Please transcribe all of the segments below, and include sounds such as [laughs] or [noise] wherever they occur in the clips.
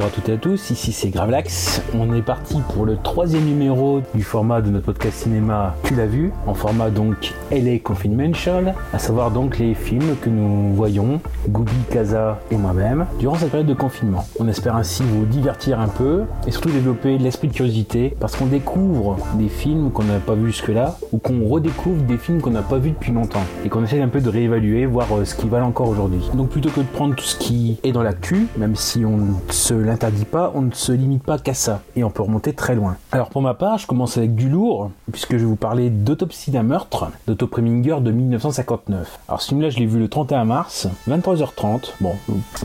Bonjour à toutes et à tous, ici c'est Gravelax. On est parti pour le troisième numéro du format de notre podcast cinéma Tu l'as vu, en format donc LA Confinmental, à savoir donc les films que nous voyons, Gooby, Kaza et moi-même, durant cette période de confinement. On espère ainsi vous divertir un peu et surtout développer l'esprit de curiosité parce qu'on découvre des films qu'on n'a pas vus jusque-là ou qu'on redécouvre des films qu'on n'a pas vus depuis longtemps et qu'on essaie un peu de réévaluer, voir euh, ce qui valent encore aujourd'hui. Donc plutôt que de prendre tout ce qui est dans l'actu, même si on se pas, on ne se limite pas qu'à ça et on peut remonter très loin. Alors pour ma part, je commence avec du lourd puisque je vais vous parler d'autopsie d'un meurtre d'Otto Preminger de 1959. Alors ce film-là, je l'ai vu le 31 mars, 23h30. Bon,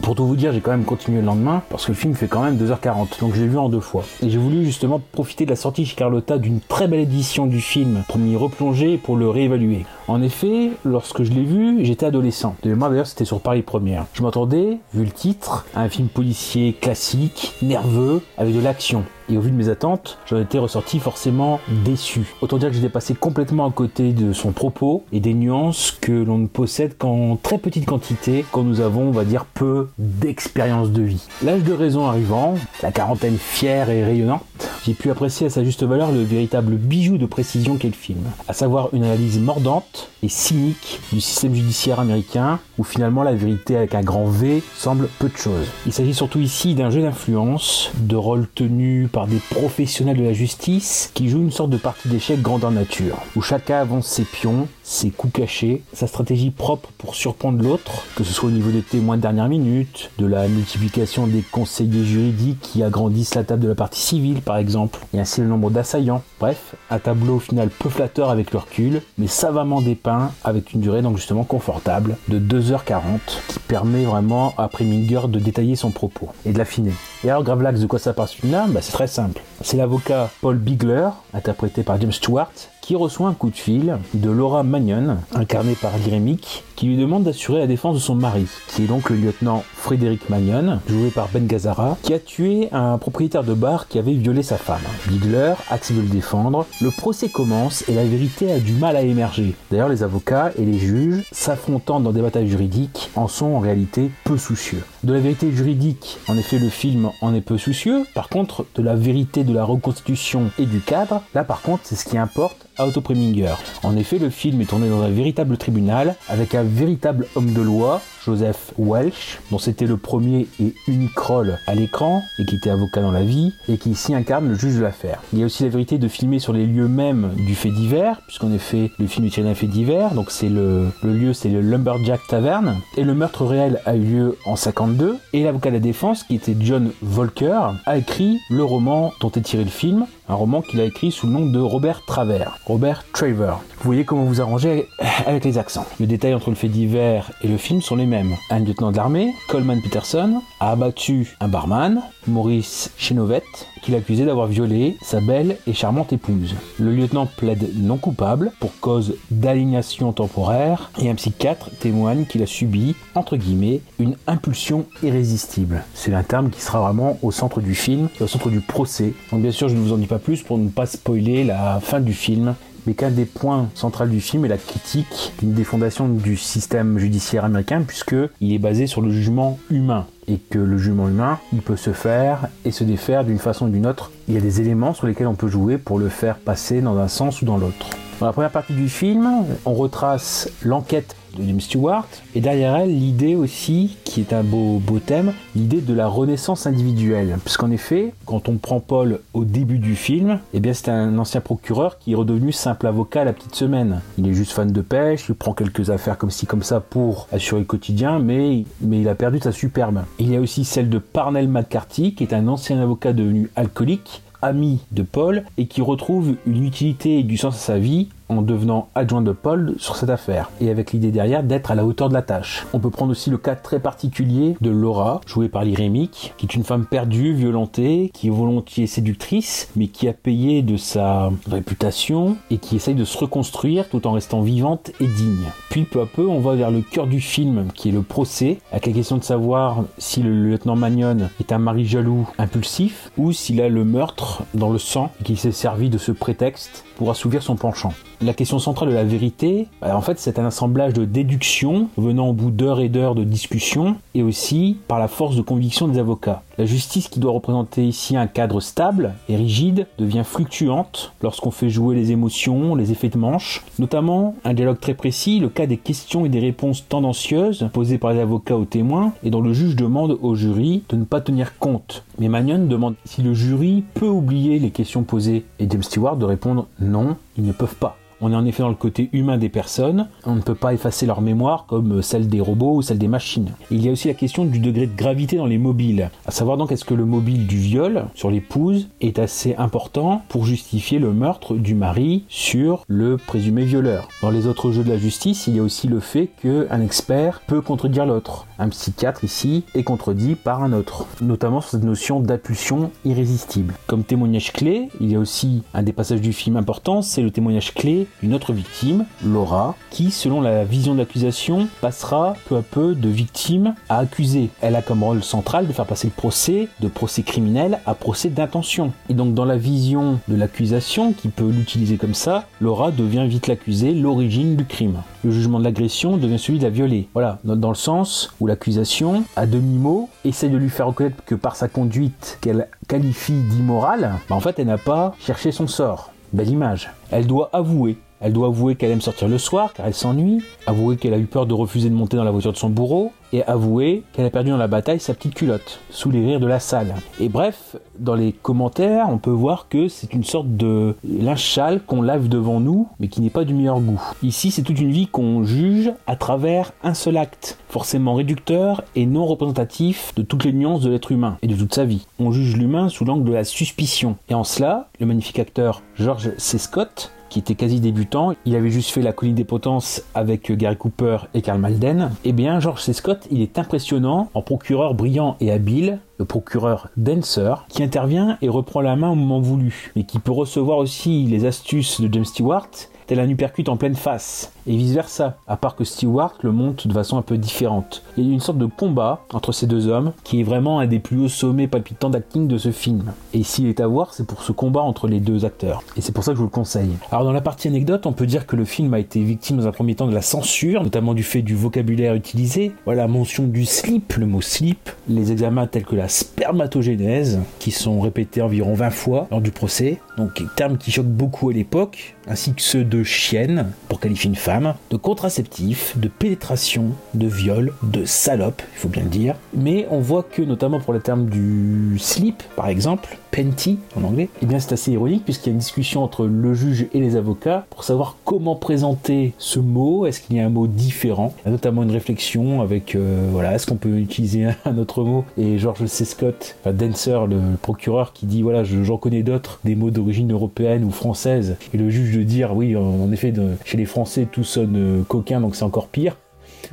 pour tout vous dire, j'ai quand même continué le lendemain parce que le film fait quand même 2h40, donc je l'ai vu en deux fois. Et j'ai voulu justement profiter de la sortie chez Carlotta d'une très belle édition du film pour m'y replonger et pour le réévaluer. En effet, lorsque je l'ai vu, j'étais adolescent. De mémoire d'ailleurs, c'était sur Paris Première. Je m'attendais, vu le titre, à un film policier classique, nerveux, avec de l'action. Et au vu de mes attentes, j'en étais ressorti forcément déçu. Autant dire que j'étais passé complètement à côté de son propos et des nuances que l'on ne possède qu'en très petite quantité quand nous avons, on va dire, peu d'expérience de vie. L'âge de raison arrivant, la quarantaine fière et rayonnante, j'ai pu apprécier à sa juste valeur le véritable bijou de précision qu'est le film, à savoir une analyse mordante et cynique du système judiciaire américain, où finalement la vérité avec un grand V semble peu de choses. Il s'agit surtout ici d'un jeu d'influence, de rôle tenu par des professionnels de la justice qui jouent une sorte de partie d'échecs grandeur nature, où chacun avance ses pions, ses coups cachés, sa stratégie propre pour surprendre l'autre, que ce soit au niveau des témoins de dernière minute, de la multiplication des conseillers juridiques qui agrandissent la table de la partie civile par exemple, et ainsi le nombre d'assaillants. Bref, un tableau au final peu flatteur avec le recul, mais savamment dépeint avec une durée donc justement confortable de 2h40 qui permet vraiment à Preminger de détailler son propos et de l'affiner. Et alors Gravelax, de quoi ça part ce film-là? Bah, C'est très simple. C'est l'avocat Paul Bigler, interprété par James Stewart, qui reçoit un coup de fil de Laura Magnon, incarnée par Lyrémic, qui lui demande d'assurer la défense de son mari, qui est donc le lieutenant Frédéric Magnon, joué par Ben Gazzara, qui a tué un propriétaire de bar qui avait violé sa femme. Bigler accepte de le défendre, le procès commence et la vérité a du mal à émerger. D'ailleurs, les avocats et les juges, s'affrontant dans des batailles juridiques, en sont en réalité peu soucieux. De la vérité juridique, en effet, le film en est peu soucieux. Par contre, de la vérité de la reconstitution et du cadre, là par contre, c'est ce qui importe à Otto Preminger. En effet, le film est tourné dans un véritable tribunal avec un véritable homme de loi, Joseph Welch, dont c'était le premier et unique rôle à l'écran et qui était avocat dans la vie et qui ici incarne le juge de l'affaire. Il y a aussi la vérité de filmer sur les lieux mêmes du fait divers, puisqu'en effet, le film est tiré d'un fait divers, donc c'est le, le lieu, c'est le Lumberjack Tavern et le meurtre réel a eu lieu en 52 et l'avocat de la défense, qui était John Volker, a écrit le roman dont est tiré le film, un roman qu'il a écrit sous le nom de Robert Travers. Robert Traver. Vous voyez comment vous arrangez avec les accents. Le détail entre le fait divers et le film sont les mêmes. Un lieutenant de l'armée, Coleman Peterson, a abattu un barman, Maurice Chenovette, qu'il accusait d'avoir violé sa belle et charmante épouse. Le lieutenant plaide non coupable pour cause d'aliénation temporaire et un psychiatre témoigne qu'il a subi, entre guillemets, une impulsion irrésistible. C'est un terme qui sera vraiment au centre du film au centre du procès. Donc bien sûr, je ne vous en dis pas plus pour ne pas spoiler la fin du film mais qu'un des points centraux du film est la critique d'une des fondations du système judiciaire américain, puisqu'il est basé sur le jugement humain. Et que le jugement humain, il peut se faire et se défaire d'une façon ou d'une autre. Il y a des éléments sur lesquels on peut jouer pour le faire passer dans un sens ou dans l'autre. Dans la première partie du film, on retrace l'enquête de James Stewart, et derrière elle, l'idée aussi, qui est un beau, beau thème, l'idée de la renaissance individuelle. Puisqu'en effet, quand on prend Paul au début du film, eh bien c'est un ancien procureur qui est redevenu simple avocat la petite semaine. Il est juste fan de pêche, il prend quelques affaires comme ci comme ça pour assurer le quotidien, mais, mais il a perdu sa superbe. Il y a aussi celle de Parnell McCarthy, qui est un ancien avocat devenu alcoolique, ami de Paul et qui retrouve une utilité et du sens à sa vie en devenant adjoint de Paul sur cette affaire, et avec l'idée derrière d'être à la hauteur de la tâche. On peut prendre aussi le cas très particulier de Laura, jouée par l'Irémique, qui est une femme perdue, violentée, qui est volontiers séductrice, mais qui a payé de sa réputation et qui essaye de se reconstruire tout en restant vivante et digne. Puis peu à peu, on va vers le cœur du film, qui est le procès, avec la question de savoir si le lieutenant Magnon est un mari jaloux, impulsif, ou s'il a le meurtre dans le sang et qu'il s'est servi de ce prétexte pour assouvir son penchant. La question centrale de la vérité, bah, en fait, c'est un assemblage de déductions venant au bout d'heures et d'heures de discussion et aussi par la force de conviction des avocats. La justice qui doit représenter ici un cadre stable et rigide devient fluctuante lorsqu'on fait jouer les émotions, les effets de manche, notamment un dialogue très précis, le cas des questions et des réponses tendancieuses posées par les avocats aux témoins et dont le juge demande au jury de ne pas tenir compte. Mais Magnon demande si le jury peut oublier les questions posées et James Stewart de répondre non, ils ne peuvent pas. On est en effet dans le côté humain des personnes, on ne peut pas effacer leur mémoire comme celle des robots ou celle des machines. il y a aussi la question du degré de gravité dans les mobiles, à savoir donc est-ce que le mobile du viol sur l'épouse est assez important pour justifier le meurtre du mari sur le présumé violeur? Dans les autres jeux de la justice, il y a aussi le fait qu'un expert peut contredire l'autre. Un psychiatre ici est contredit par un autre, notamment sur cette notion d'impulsion irrésistible. Comme témoignage clé, il y a aussi un des passages du film important, c'est le témoignage clé une autre victime, Laura, qui, selon la vision de l'accusation, passera peu à peu de victime à accusée. Elle a comme rôle central de faire passer le procès de procès criminel à procès d'intention. Et donc dans la vision de l'accusation, qui peut l'utiliser comme ça, Laura devient vite l'accusée, l'origine du crime. Le jugement de l'agression devient celui de la violée. Voilà, dans le sens où l'accusation, à demi-mot, essaie de lui faire reconnaître que par sa conduite qu'elle qualifie d'immorale, bah, en fait elle n'a pas cherché son sort. Belle image. Elle doit avouer. Elle doit avouer qu'elle aime sortir le soir car elle s'ennuie, avouer qu'elle a eu peur de refuser de monter dans la voiture de son bourreau, et avouer qu'elle a perdu dans la bataille sa petite culotte, sous les rires de la salle. Et bref, dans les commentaires, on peut voir que c'est une sorte de linge qu'on lave devant nous, mais qui n'est pas du meilleur goût. Ici, c'est toute une vie qu'on juge à travers un seul acte, forcément réducteur et non représentatif de toutes les nuances de l'être humain et de toute sa vie. On juge l'humain sous l'angle de la suspicion. Et en cela, le magnifique acteur George C. Scott qui était quasi débutant. Il avait juste fait La colline des potences avec Gary Cooper et Karl Malden. Eh bien, George C. Scott, il est impressionnant en procureur brillant et habile, le procureur Dancer, qui intervient et reprend la main au moment voulu, mais qui peut recevoir aussi les astuces de James Stewart tel un uppercut en pleine face, et vice versa, à part que Stewart le monte de façon un peu différente. Il y a une sorte de combat entre ces deux hommes qui est vraiment un des plus hauts sommets palpitants d'acting de ce film. Et s'il est à voir, c'est pour ce combat entre les deux acteurs. Et c'est pour ça que je vous le conseille. Alors dans la partie anecdote, on peut dire que le film a été victime dans un premier temps de la censure, notamment du fait du vocabulaire utilisé. Voilà, mention du slip, le mot slip, les examens tels que la spermatogénèse, qui sont répétés environ 20 fois lors du procès, donc termes qui choquent beaucoup à l'époque, ainsi que ceux de chienne, pour qualifier une femme, de contraceptif, de pénétration, de viol, de salope, il faut bien le dire. Mais on voit que, notamment pour le terme du slip, par exemple, penty en anglais, eh bien c'est assez ironique puisqu'il y a une discussion entre le juge et les avocats pour savoir comment présenter ce mot, est-ce qu'il y a un mot différent, il y a notamment une réflexion avec, euh, voilà, est-ce qu'on peut utiliser [laughs] un autre mot, et George C. Scott, enfin Dancer, le procureur, qui dit, voilà, j'en connais d'autres, des mots d'origine européenne ou française, et le juge de dire, oui, en effet, chez les Français, tout sonne euh, coquin, donc c'est encore pire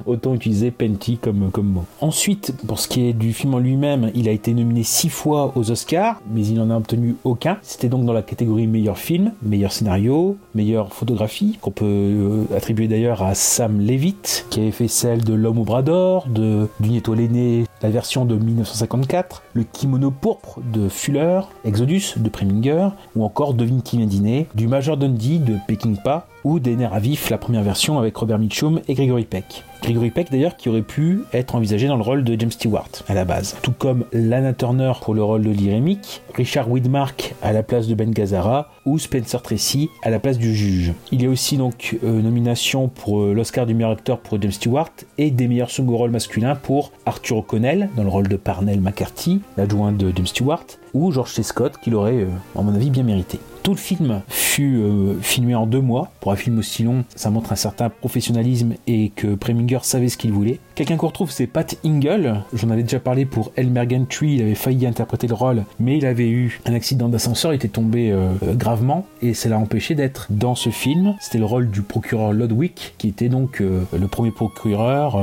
autant utiliser Penty comme, comme mot. Ensuite, pour ce qui est du film en lui-même, il a été nominé six fois aux Oscars, mais il n'en a obtenu aucun. C'était donc dans la catégorie meilleur film, meilleur scénario, meilleure photographie, qu'on peut euh, attribuer d'ailleurs à Sam Levitt, qui avait fait celle de L'homme au bras d'or, D'une étoile aînée, la version de 1954, Le kimono pourpre de Fuller, Exodus de Preminger, ou encore Devine qui vient dîner, du Major Dundee de Peckinpah, ou Des nerfs à vif, la première version avec Robert Mitchum et Gregory Peck. Gregory Peck d'ailleurs qui aurait pu être envisagé dans le rôle de James Stewart à la base. Tout comme Lana Turner pour le rôle de l'Irémique, Richard Widmark à la place de Ben Gazzara ou Spencer Tracy à la place du juge. Il y a aussi donc euh, nomination pour euh, l'Oscar du meilleur acteur pour James Stewart et des meilleurs second rôles masculins pour Arthur O'Connell dans le rôle de Parnell McCarthy, l'adjoint de James Stewart, ou George C. Scott qui l'aurait, euh, à mon avis, bien mérité. Tout le film fut euh, filmé en deux mois. Pour un film aussi long, ça montre un certain professionnalisme et que Preminger savait ce qu'il voulait. Quelqu'un qu'on retrouve, c'est Pat Ingle. J'en avais déjà parlé pour Elmergen Tree. Il avait failli interpréter le rôle, mais il avait eu un accident d'ascenseur. Il était tombé euh, gravement et ça l'a empêché d'être dans ce film. C'était le rôle du procureur Lodwick, qui était donc euh, le premier procureur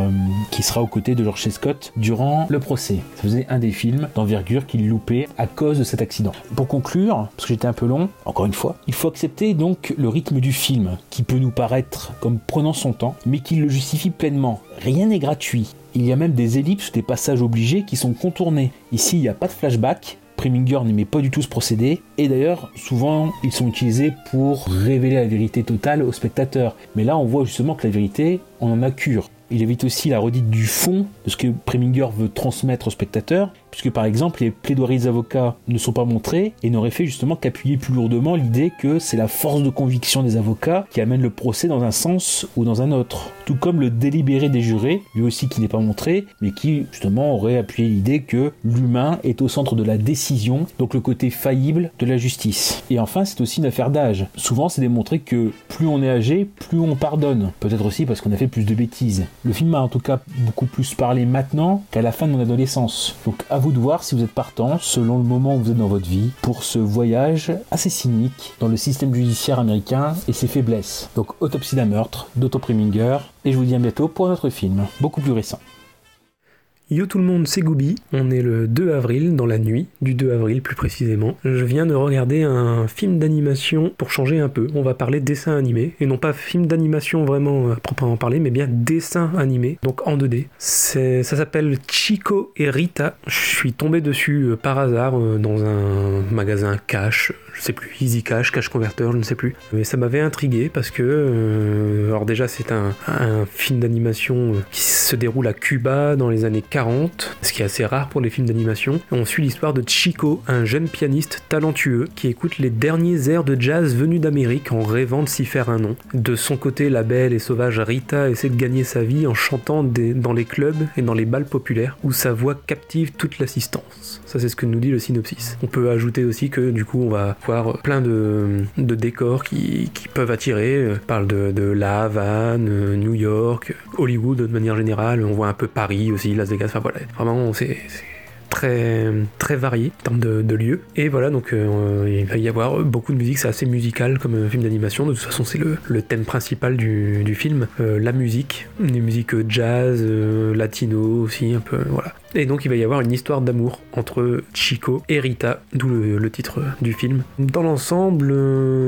qui sera aux côtés de George. Scott durant le procès. Ça faisait un des films d'envergure qu'il loupait à cause de cet accident. Pour conclure, parce que j'étais un peu long, encore une fois, il faut accepter donc le rythme du film, qui peut nous paraître comme prenant son temps, mais qui le justifie pleinement. Rien n'est gratuit. Il y a même des ellipses, des passages obligés qui sont contournés. Ici, il n'y a pas de flashback, Preminger n'aimait pas du tout ce procédé, et d'ailleurs, souvent, ils sont utilisés pour révéler la vérité totale au spectateur. Mais là, on voit justement que la vérité, on en a cure. Il évite aussi la redite du fond de ce que Preminger veut transmettre au spectateur, puisque par exemple les plaidoiries des avocats ne sont pas montrées et n'auraient fait justement qu'appuyer plus lourdement l'idée que c'est la force de conviction des avocats qui amène le procès dans un sens ou dans un autre. Tout comme le délibéré des jurés, lui aussi qui n'est pas montré, mais qui justement aurait appuyé l'idée que l'humain est au centre de la décision, donc le côté faillible de la justice. Et enfin, c'est aussi une affaire d'âge. Souvent, c'est démontré que plus on est âgé, plus on pardonne. Peut-être aussi parce qu'on a fait plus de bêtises. Le film m'a en tout cas beaucoup plus parlé maintenant qu'à la fin de mon adolescence. Vous de voir si vous êtes partant, selon le moment où vous êtes dans votre vie, pour ce voyage assez cynique dans le système judiciaire américain et ses faiblesses. Donc Autopsie d'un meurtre d'Otto Preminger. Et je vous dis à bientôt pour un autre film, beaucoup plus récent. Yo tout le monde, c'est Goubi. On est le 2 avril, dans la nuit du 2 avril plus précisément. Je viens de regarder un film d'animation pour changer un peu. On va parler dessin animé, et non pas film d'animation vraiment à proprement parler, mais bien dessin animé, donc en 2D. Ça s'appelle Chico et Rita. Je suis tombé dessus euh, par hasard euh, dans un magasin cash, je sais plus, Easy Cash, Cash Converter, je ne sais plus. Mais ça m'avait intrigué parce que, euh, alors déjà c'est un, film d'animation qui se déroule à Cuba dans les années 40 ce qui est assez rare pour les films d'animation. On suit l'histoire de Chico, un jeune pianiste talentueux qui écoute les derniers airs de jazz venus d'Amérique en rêvant de s'y faire un nom. De son côté, la belle et sauvage Rita essaie de gagner sa vie en chantant dans les clubs et dans les balles populaires où sa voix captive toute l'assistance. Ça c'est ce que nous dit le synopsis. On peut ajouter aussi que du coup on va voir plein de, décors qui, peuvent attirer. On parle de, de La Havane, New York, Hollywood de manière générale. On voit un peu Paris aussi, Las Vegas Enfin voilà, vraiment c'est très très varié en termes de, lieux. Et voilà donc euh, il va y avoir beaucoup de musique. C'est assez musical comme un film d'animation. De toute façon c'est le, thème principal du, film. Euh, la musique des musiques jazz euh, latino aussi un peu voilà. Et donc il va y avoir une histoire d'amour entre Chico et Rita, d'où le, titre du film. Dans l'ensemble,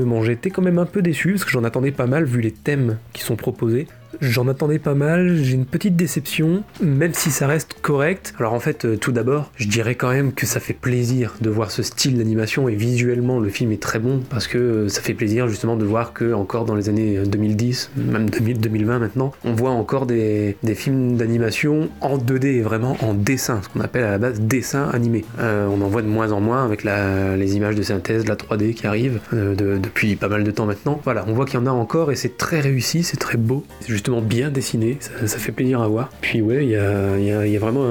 bon, été quand même un peu déçu parce que j'en attendais pas mal vu les thèmes qui sont proposés. J'en attendais pas mal, j'ai une petite déception, même si ça reste correct. Alors en fait, euh, tout d'abord, je dirais quand même que ça fait plaisir de voir ce style d'animation et visuellement le film est très bon parce que euh, ça fait plaisir justement de voir que encore dans les années 2010, euh, même 2020 maintenant, on voit encore des, films d'animation en 2D, vraiment en dessin, ce qu'on appelle à la base dessin animé. on en voit de moins en moins avec les images de synthèse, la 3D qui arrivent depuis pas mal de temps maintenant. Voilà, on voit qu'il y en a encore et c'est très réussi, c'est très beau bien dessiné, ça, fait plaisir à voir. Puis ouais, il y a, vraiment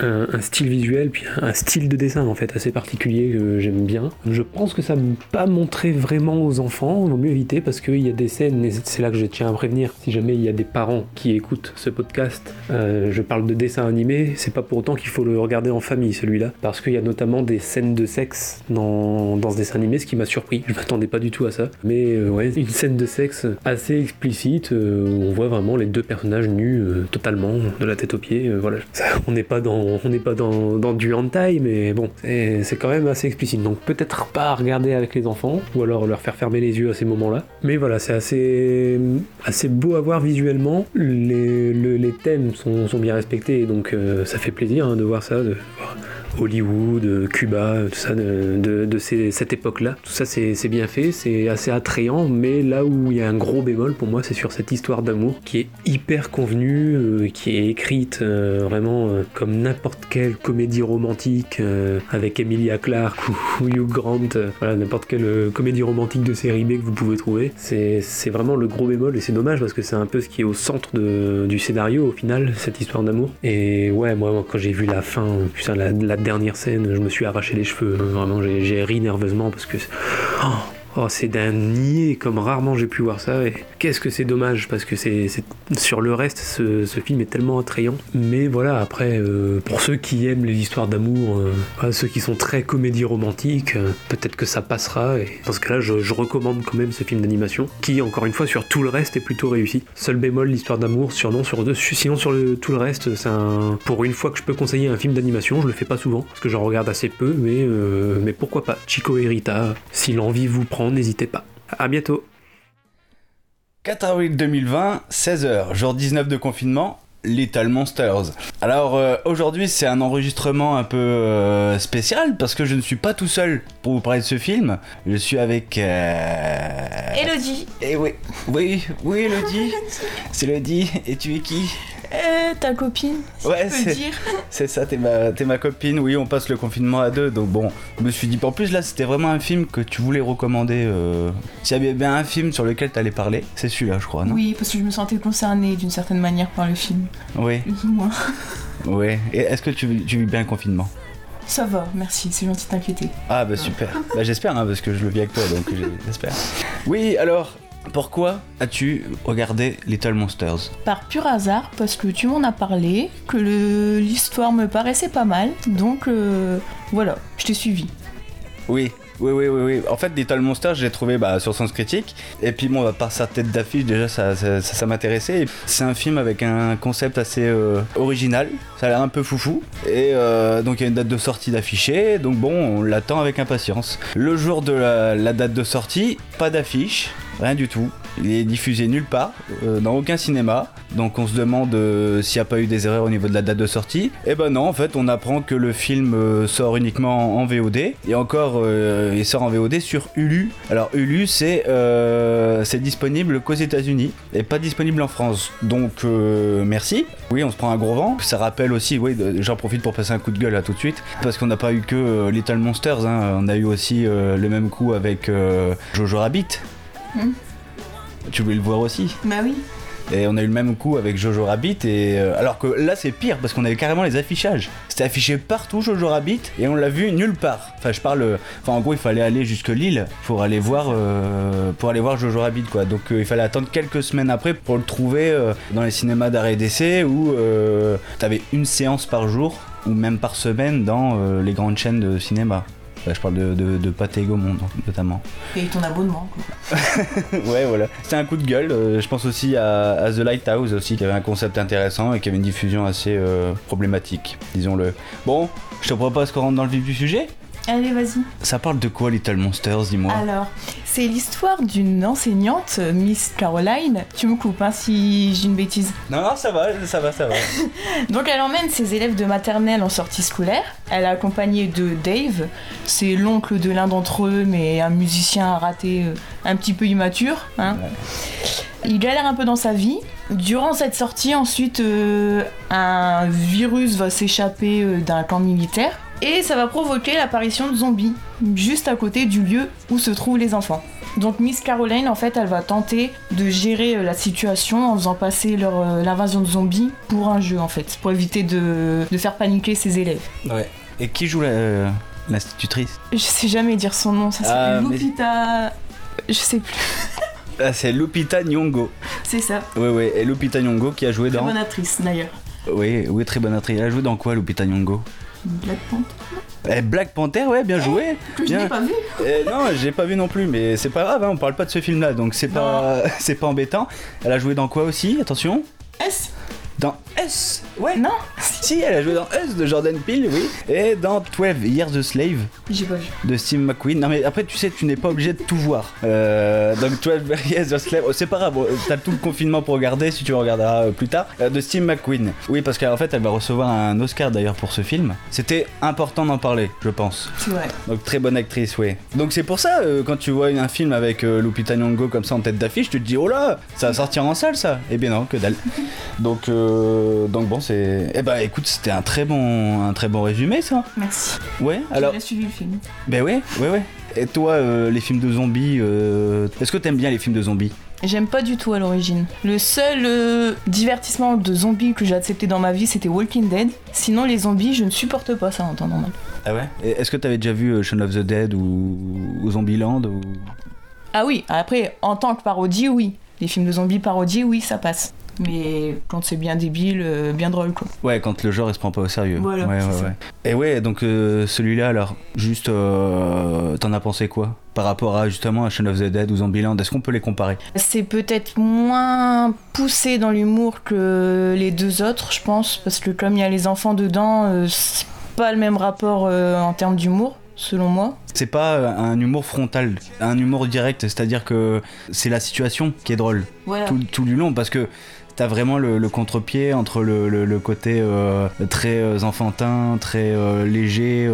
un, style visuel, puis un, style de dessin en fait assez particulier que j'aime bien. Je pense que ça ne pas montrer vraiment aux enfants, vaut mieux éviter parce qu'il y a des scènes, et c'est là que je tiens à prévenir, si jamais il y a des parents qui écoutent ce podcast, euh, je parle de dessin animé, c'est pas pour autant qu'il faut le regarder en famille celui-là, parce qu'il y a notamment des scènes de sexe dans, ce dessin animé, ce qui m'a surpris, je m'attendais pas du tout à ça, mais euh, ouais, une scène de sexe assez explicite, euh, on voit vraiment les deux personnages nus euh, totalement, de la tête aux pieds. Euh, voilà. on n'est pas dans, on n'est pas dans, dans, du hentai, mais bon, c'est quand même assez explicite. Donc peut-être pas à regarder avec les enfants, ou alors leur faire fermer les yeux à ces moments-là. Mais voilà, c'est assez, assez beau à voir visuellement. Les, les thèmes sont, sont, bien respectés, donc euh, ça fait plaisir hein, de voir ça, Hollywood, Cuba, tout ça, de, de, cette époque-là. Tout ça, c'est bien fait, c'est assez attrayant, mais là où il y a un gros bémol pour moi, c'est sur cette histoire d'amour qui est hyper convenue, euh, qui est écrite euh, vraiment euh, comme n'importe quelle comédie romantique avec Emilia Clarke ou, [laughs] Hugh Grant, voilà, n'importe quelle comédie romantique de série B que vous pouvez trouver. C'est vraiment le gros bémol et c'est dommage parce que c'est un peu ce qui est au centre de, du scénario au final, cette histoire d'amour. Et ouais, moi, quand j'ai vu la fin, putain, la, la dernière scène, je me suis arraché les cheveux. Vraiment, j'ai j'ai ri nerveusement parce que. Oh, oh, c'est d'un niais comme rarement j'ai pu voir ça. Et qu'est-ce que c'est dommage parce que c'est sur le reste, ce, film est tellement attrayant. Mais voilà, après, euh, pour ceux qui aiment les histoires d'amour, euh, ceux qui sont très comédie romantique, euh, peut-être que ça passera. Et dans ce cas-là, je, recommande quand même ce film d'animation qui, encore une fois, sur tout le reste est plutôt réussi. Seul bémol, l'histoire d'amour, sur non, sur deux, sinon sur tout le reste, c'est un. Pour une fois que je peux conseiller un film d'animation, je le fais pas souvent parce que j'en regarde assez peu, mais, mais pourquoi pas? Chico et Rita, si l'envie vous prend, n'hésitez pas. À bientôt. 4 avril 2020, 16h, jour 19 de confinement, Little Monsters. Alors euh, aujourd'hui c'est un enregistrement un peu euh, spécial parce que je ne suis pas tout seul pour vous parler de ce film. Je suis avec... Euh... Elodie, Eh oui, oui, oui Elodie, [laughs] c'est Elodie, et tu es qui? Euh, ta copine, si Ouais, tu peux c'est- le dire. [laughs] C'est ça, t'es ma, t'es ma copine, oui on passe le confinement à deux, donc bon, je me suis dit, en plus là c'était vraiment un film que tu voulais recommander. Euh... S'il y avait bien un film sur lequel t'allais parler, c'est celui-là je crois, non? Oui, parce que je me sentais concernée d'une certaine manière par le film, Oui, plus ou moins. [laughs] oui. Et est-ce que tu, tu vis bien le confinement? Ça va, merci, c'est gentil de t'inquiéter. Ah bah super. bah j'espère hein, parce que je le vis avec toi donc j'ai- j'espère. Oui alors pourquoi as-tu regardé Little Monsters? Par pur hasard, parce que tu m'en as parlé, que le- l'histoire me paraissait pas mal, donc euh, voilà, je t'ai suivi. Oui. Oui, oui, oui, oui. En fait, Little Monsters, j'ai trouvé bah, sur Sens Critique. Et puis, bon, par sa tête d'affiche, déjà, ça, ça, ça- ça m'intéressait. C'est un film avec un concept assez euh, original. Ça a l'air un peu foufou. Et euh, donc, il y a une date de sortie d'affiché. Donc, bon, on l'attend avec impatience. Le jour de la, la date de sortie, pas d'affiche. Rien du tout. Il est diffusé nulle part, euh, dans aucun cinéma. Donc on se demande euh, s'il n'y a pas eu des erreurs au niveau de la date de sortie. Et ben non, en fait, on apprend que le film euh, sort uniquement en VOD. Et encore, il sort en VOD sur Hulu. Alors Hulu, c'est c'est disponible qu'aux États-Unis et pas disponible en France. Donc merci. Oui, on se prend un gros vent. Ça rappelle aussi, oui, j'en profite pour passer un coup de gueule là tout de suite, parce qu'on n'a pas eu que Little Monsters. hein. On a eu aussi le même coup avec Jojo Rabbit. Hmm. Tu voulais le voir aussi Bah oui. et on a eu le même coup avec Jojo Rabbit et euh, alors que là c'est pire parce qu'on avait carrément les affichages. C'était affiché partout Jojo Rabbit et on l'a vu nulle part. Enfin je parle euh, enfin en gros il fallait aller jusque Lille pour aller voir euh, pour aller voir Jojo Rabbit quoi. Donc euh, il fallait attendre quelques semaines après pour le trouver dans les cinémas d'arrêt d'essai où t'avais une séance par jour ou même par semaine dans les grandes chaînes de cinéma. Je parle de, de, de Gaumont notamment. Et ton abonnement, quoi. [laughs] ouais, voilà. C'était un coup de gueule. Euh, je pense aussi à, à The Lighthouse aussi, qui avait un concept intéressant et qui avait une diffusion assez euh, problématique, disons-le. Bon, je te propose qu'on rentre dans le vif du sujet. Allez, vas-y. Ça parle de quoi Little Monsters, dis-moi? Alors, c'est l'histoire d'une enseignante, Miss Caroline. Tu me coupes hein, si j'ai une bêtise. Non, non, ça va, ça va, ça va. [laughs] Donc elle emmène ses élèves de maternelle en sortie scolaire. Elle est accompagnée de Dave, c'est l'oncle de l'un d'entre eux, mais un musicien raté, euh, un petit peu immature. hein. Il galère un peu dans sa vie. Durant cette sortie, ensuite, euh, un virus va s'échapper euh, d'un camp militaire et ça va provoquer l'apparition de zombies juste à côté du lieu où se trouvent les enfants. Donc Miss Caroline, en fait, elle va tenter de gérer euh, la situation en faisant passer leur, euh, l'invasion de zombies pour un jeu, en fait, pour éviter de, de faire paniquer ses élèves. Ouais. Et qui joue la- euh, l'institutrice? Je sais jamais dire son nom, ça Ah, s'appelle Lupita... Je sais plus, [laughs] ah, C'est Lupita Nyong'o. c'est ça. Oui, oui. Et Lupita Nyong'o qui a joué Très dans. bonne actrice, d'ailleurs. Oui, oui, très bonne actrice. Elle a joué dans quoi, Lupita Nyong'o? Black Panther, eh, Black Panther, ouais, bien joué. que je n'ai pas vu. Eh, non, j'ai pas vu non plus, mais c'est pas grave, hein, on parle pas de ce film-là, donc c'est pas, [laughs] c'est pas embêtant. Elle a joué dans quoi aussi Attention? S Dans S Ouais Non [laughs] Si, elle a joué dans S de Jordan Peele, oui. Et dans 12 Years a Slave J'ai pas vu. de Steve McQueen. Non, mais après, tu sais, tu n'es pas obligé de tout voir. Euh, donc 12 [laughs] Years a Slave, oh, c'est pas grave, t'as tout le confinement pour regarder, si tu le regarderas euh, plus tard. Euh, de Steve McQueen. Oui, parce qu'en fait, elle va recevoir un Oscar d'ailleurs pour ce film. C'était important d'en parler, je pense. C'est vrai. Donc très bonne actrice, oui. Donc c'est pour ça, euh, quand tu vois un film avec euh, Lupita Nyong'o comme ça en tête d'affiche, tu te dis oh là, ça va sortir en salle ça. Eh bien non, que dalle. [laughs] donc euh, donc bon c'est, eh ben écoute, c'était un très bon un très bon résumé ça. Merci. Ouais. Alors J'ai suivi le film. ben ouais ouais ouais. Et toi, euh, les films de zombies, euh, est-ce que t'aimes bien les films de zombies? J'aime pas du tout à l'origine. Le seul euh, divertissement de zombies que j'ai accepté dans ma vie, c'était Walking Dead. Sinon, les zombies, je ne supporte pas ça en temps normal. Ah ouais? Et Est-ce que t'avais déjà vu euh, Shaun of the Dead ou, ou Zombieland ou... Ah oui, après, en tant que parodie, oui. Les films de zombies parodie, oui, ça passe. Mais quand c'est bien débile, euh, bien drôle, quoi. Ouais, quand le genre il se prend pas au sérieux. Voilà, ouais, c'est ouais, ça. ouais. Et ouais, donc euh, celui-là, alors, juste, euh, t'en as pensé quoi Par rapport à justement à Shaun of the Dead ou Zombieland, est-ce qu'on peut les comparer? C'est peut-être moins poussé dans l'humour que les deux autres, je pense, parce que comme il y a les enfants dedans, c'est pas le même rapport en termes d'humour, selon moi. C'est pas un humour frontal, un humour direct, c'est-à-dire que c'est la situation qui est drôle Voilà. tout, tout du long parce que t'as vraiment le, contre-pied entre le, côté euh, très euh, enfantin, très euh, léger,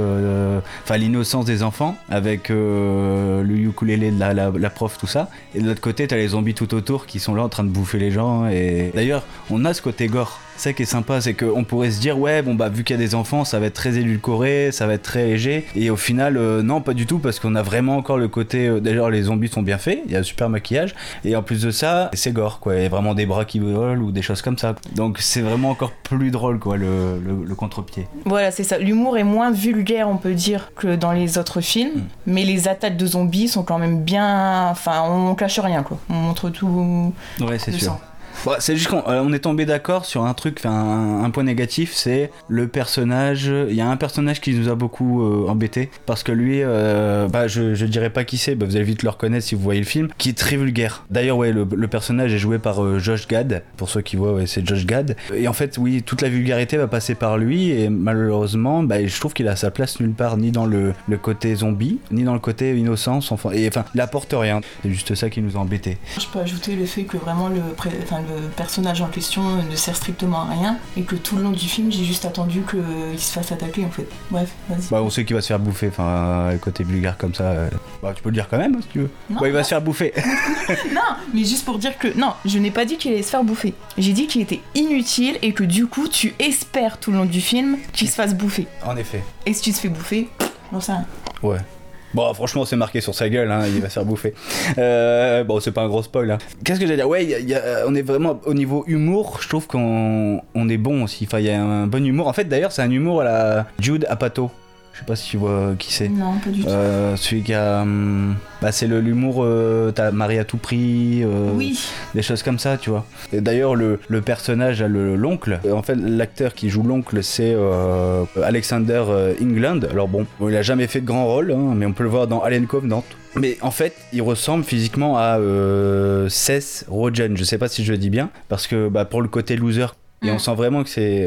enfin l'innocence des enfants avec le ukulélé de la, la, la prof, tout ça. Et de l'autre côté, t'as les zombies tout autour qui sont là en train de bouffer les gens. Et d'ailleurs, on a ce côté gore. C'est ça qui est sympa, c'est qu'on pourrait se dire, ouais, bon, bah, vu qu'il y a des enfants, ça va être très édulcoré, ça va être très léger. Et au final, euh, non, pas du tout, parce qu'on a vraiment encore le côté. euh, D'ailleurs, les zombies sont bien faits, il y a un super maquillage. Et en plus de ça, c'est gore, quoi. Il y a vraiment des bras qui volent ou des choses comme ça. Donc, c'est vraiment encore plus drôle, quoi, le, le, le contre-pied. Voilà, c'est ça. L'humour est moins vulgaire, on peut dire, que dans les autres films, Mm. mais les attaques de zombies sont quand même bien. Enfin, on cache rien, quoi. On montre tout. Ouais, c'est sûr. sang. C'est juste qu'on euh, on est tombé d'accord sur un truc, un, un point négatif, c'est le personnage. Il y a un personnage qui nous a beaucoup euh, embêté parce que lui, euh, bah je, je dirais pas qui c'est, bah, vous allez vite le reconnaître si vous voyez le film, qui est très vulgaire. D'ailleurs, ouais, le, personnage est joué par euh, Josh Gad. Pour ceux qui voient, ouais, c'est Josh Gad. Et en fait, oui, toute la vulgarité va passer par lui et malheureusement, bah, je trouve qu'il a sa place nulle part, ni dans le, côté zombie, ni dans le côté innocence. Enfin, il apporte rien. C'est juste ça qui nous a embêté. Je peux ajouter le fait que vraiment le personnage en question ne sert strictement à rien et que tout le long du film, j'ai juste attendu qu'il se fasse attaquer, en fait. Bref, vas-y. Bah, on sait qu'il va se faire bouffer, enfin, euh, côté vulgaire comme ça. euh. Bah, tu peux le dire quand même, hein, si tu veux. Non, Bah, il va se faire bouffer. [laughs] [laughs] Non, mais juste pour dire que non, je n'ai pas dit qu'il allait se faire bouffer. J'ai dit qu'il était inutile et que du coup, tu espères tout le long du film qu'il se fasse bouffer. en effet. Et si tu te fais bouffer, sais rien. Ouais. Bon, franchement, c'est marqué sur sa gueule, hein, il va se faire bouffer. Euh, bon, c'est pas un gros spoil. Hein. Qu'est-ce que j'allais dire? Ouais, y a- a- on est vraiment au niveau humour, je trouve qu'on on est bon aussi. Enfin, il y a un bon humour. En fait, d'ailleurs, c'est un humour à la Jude Apatow. Je sais pas si tu vois qui c'est. Non, pas du tout. Euh, celui qui a. hum, bah, c'est le- l'humour. euh, T'as Marie à tout prix. euh, oui, des choses comme ça, tu vois. Et d'ailleurs, le, le personnage, le- l'oncle, euh, en fait, l'acteur qui joue l'oncle, c'est euh, Alexander euh, England. Alors bon, il a jamais fait de grand rôle, hein, mais on peut le voir dans Alien Covenant. Mais en fait, il ressemble physiquement à euh, Seth Rogen. Je sais pas si je le dis bien, parce que bah, pour le côté loser. Et on Mm. sent vraiment que c'est.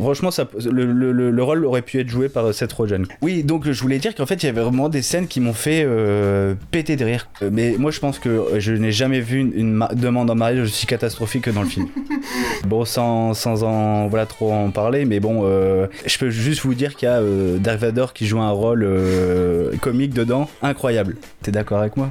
franchement, ça, le, le- le- le rôle aurait pu être joué par euh, Seth Rogen. Oui, donc je voulais dire qu'en fait, il y avait vraiment des scènes qui m'ont fait euh, péter de rire. Euh, Mais moi, je pense que je n'ai jamais vu une, une ma- demande en mariage aussi catastrophique que dans le film. [laughs] bon, sans, sans en voilà, trop en parler, mais bon, euh, je peux juste vous dire qu'il y a euh, Dark Vador qui joue un rôle comique dedans, incroyable. T'es d'accord avec moi?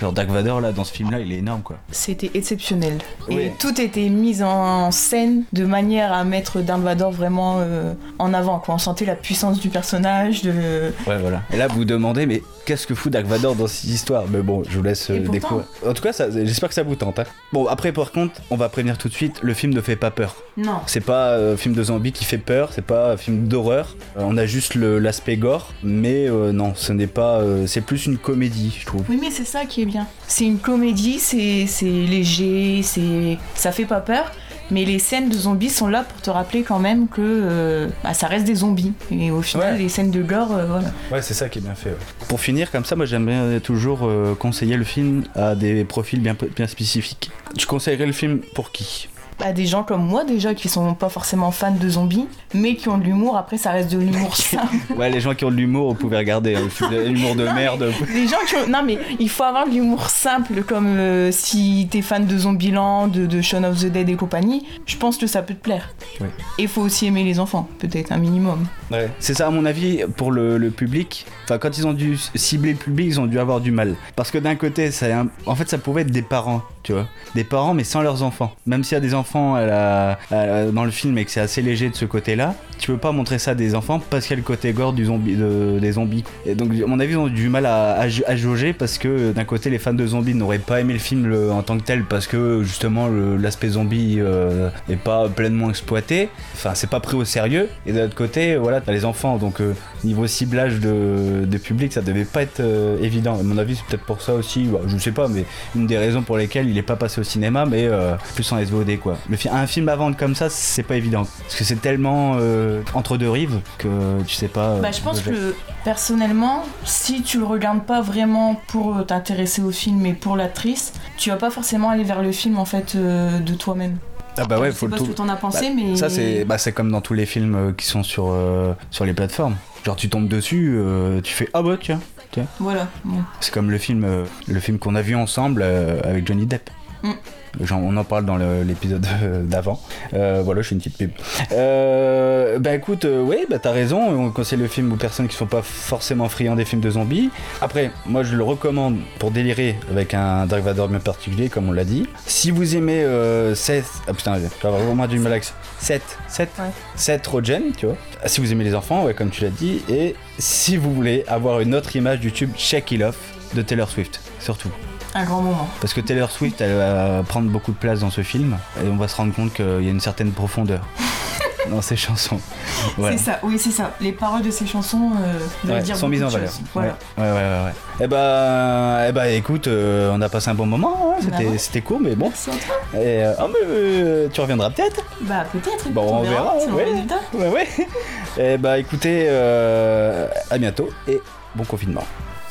Genre Dark Vador, là, dans ce film-là, il est énorme, quoi. c'était exceptionnel. Et tout était mis en scène de manière à mettre Dark Vador vraiment euh, en avant. Quoi. On sentait la puissance du personnage. De... Ouais, voilà. Et là, vous vous demandez, mais qu'est-ce que fout Dark Vador dans cette histoire Mais bon, je vous laisse euh, découvrir. En tout cas, j'espère que ça vous tente. hein. Bon, après, par contre, on va prévenir tout de suite, le film ne fait pas peur. Non. C'est pas un film de zombie qui fait peur, c'est pas un film d'horreur. Euh, on a juste l'aspect gore, mais euh, non, ce n'est pas. euh, c'est plus une comédie, je trouve. Oui, mais c'est ça qui est bien. C'est une comédie, c'est c'est léger, c'est ça fait pas peur. Mais les scènes de zombies sont là pour te rappeler quand même que euh, bah, ça reste des zombies. Et au final, Ouais. les scènes de gore, euh, voilà. Ouais, c'est ça qui est bien fait. Pour finir, comme ça, moi j'aime bien toujours euh, conseiller le film à des profils bien, bien spécifiques. Tu conseillerais le film pour qui? À des gens comme moi déjà qui sont pas forcément fans de zombies, mais qui ont de l'humour. Après, ça reste de l'humour [laughs] simple. Ouais, les gens qui ont de l'humour, vous pouvez regarder. hein, de l'humour de merde. [laughs] Les gens qui ont... Non mais il faut avoir de l'humour simple comme euh, si t'es fan de Zombieland, de, de Shaun of the Dead et compagnie, je pense que ça peut te plaire. Oui. Et il faut aussi aimer les enfants, peut-être un minimum. Ouais. C'est ça, à mon avis, pour le, le public. Enfin, quand ils ont dû cibler le public, ils ont dû avoir du mal. Parce que d'un côté, ça, en fait, ça pouvait être des parents, tu vois. Des parents, mais sans leurs enfants. Même s'il y a des enfants enfants dans le film et que c'est assez léger de ce côté-là, tu peux pas montrer ça à des enfants parce qu'il y a le côté gore du zombie, de- des zombies. Et donc, mon avis, ils ont du mal à, jauger parce que d'un côté, les fans de zombies n'auraient pas aimé le film en tant que tel parce que justement l'aspect zombie euh, est pas pleinement exploité. Enfin, c'est pas pris au sérieux. Et de l'autre côté, voilà, t'as les enfants. Donc, euh, niveau ciblage de, de public, ça devait pas être euh, évident. À mon avis, c'est peut-être pour ça aussi. bah, je sais pas, mais une des raisons pour lesquelles il est pas passé au cinéma, mais euh, plus en SVOD quoi. Le fi- un film à vendre comme ça, c'est pas évident parce que c'est tellement euh, entre deux rives que tu sais pas. Bah, je pense que personnellement, si tu le regardes pas vraiment pour t'intéresser au film et pour l'actrice, tu vas pas forcément aller vers le film en fait de toi-même. Ah bah ouais, je faut sais le pas tout. ce que t'en as pensé, Bah, mais Ça c'est bah, c'est comme dans tous les films qui sont sur euh, sur les plateformes. Genre tu tombes dessus, euh, tu fais ah bah tiens. voilà. bon. C'est comme le film euh, le film qu'on a vu ensemble euh, avec Johnny Depp. Mm. Genre, on en parle dans l'épisode euh, [laughs] d'avant. Euh, voilà, je fais une petite pub. Euh, bah écoute, euh, oui, bah t'as raison. On conseille le film aux personnes qui sont pas forcément friands des films de zombies. Après, moi je le recommande pour délirer avec un Dark Vador bien particulier, comme on l'a dit. Si vous aimez euh, Seth, ah putain, je vais avoir vraiment du mal avec ça. Seth, Seth, Ouais. Seth Rogen, tu vois. Ah, Si vous aimez les enfants, ouais, comme tu l'as dit. Et si vous voulez avoir une autre image du tube Shake It Off de Taylor Swift, surtout. Un grand moment. Parce que Taylor Swift, elle va prendre beaucoup de place dans ce film et on va se rendre compte qu'il y a une certaine profondeur [laughs] dans ses chansons. Voilà. C'est ça, oui, c'est ça. Les paroles de ces chansons euh, Ouais, dire sont mises en valeur. Voilà. Ouais, ouais, ouais, ouais. ouais. Eh bah, eh bah, écoute, euh, on a passé un bon moment. hein. Bah C'était, court, mais bon. Merci à toi. Et, euh, ah, mais euh, tu reviendras peut-être. Bah peut-être. Bon, écoute, on verra, selon ouais. Ouais, ouais. [laughs] Eh bah, écoutez, euh, à bientôt et bon confinement.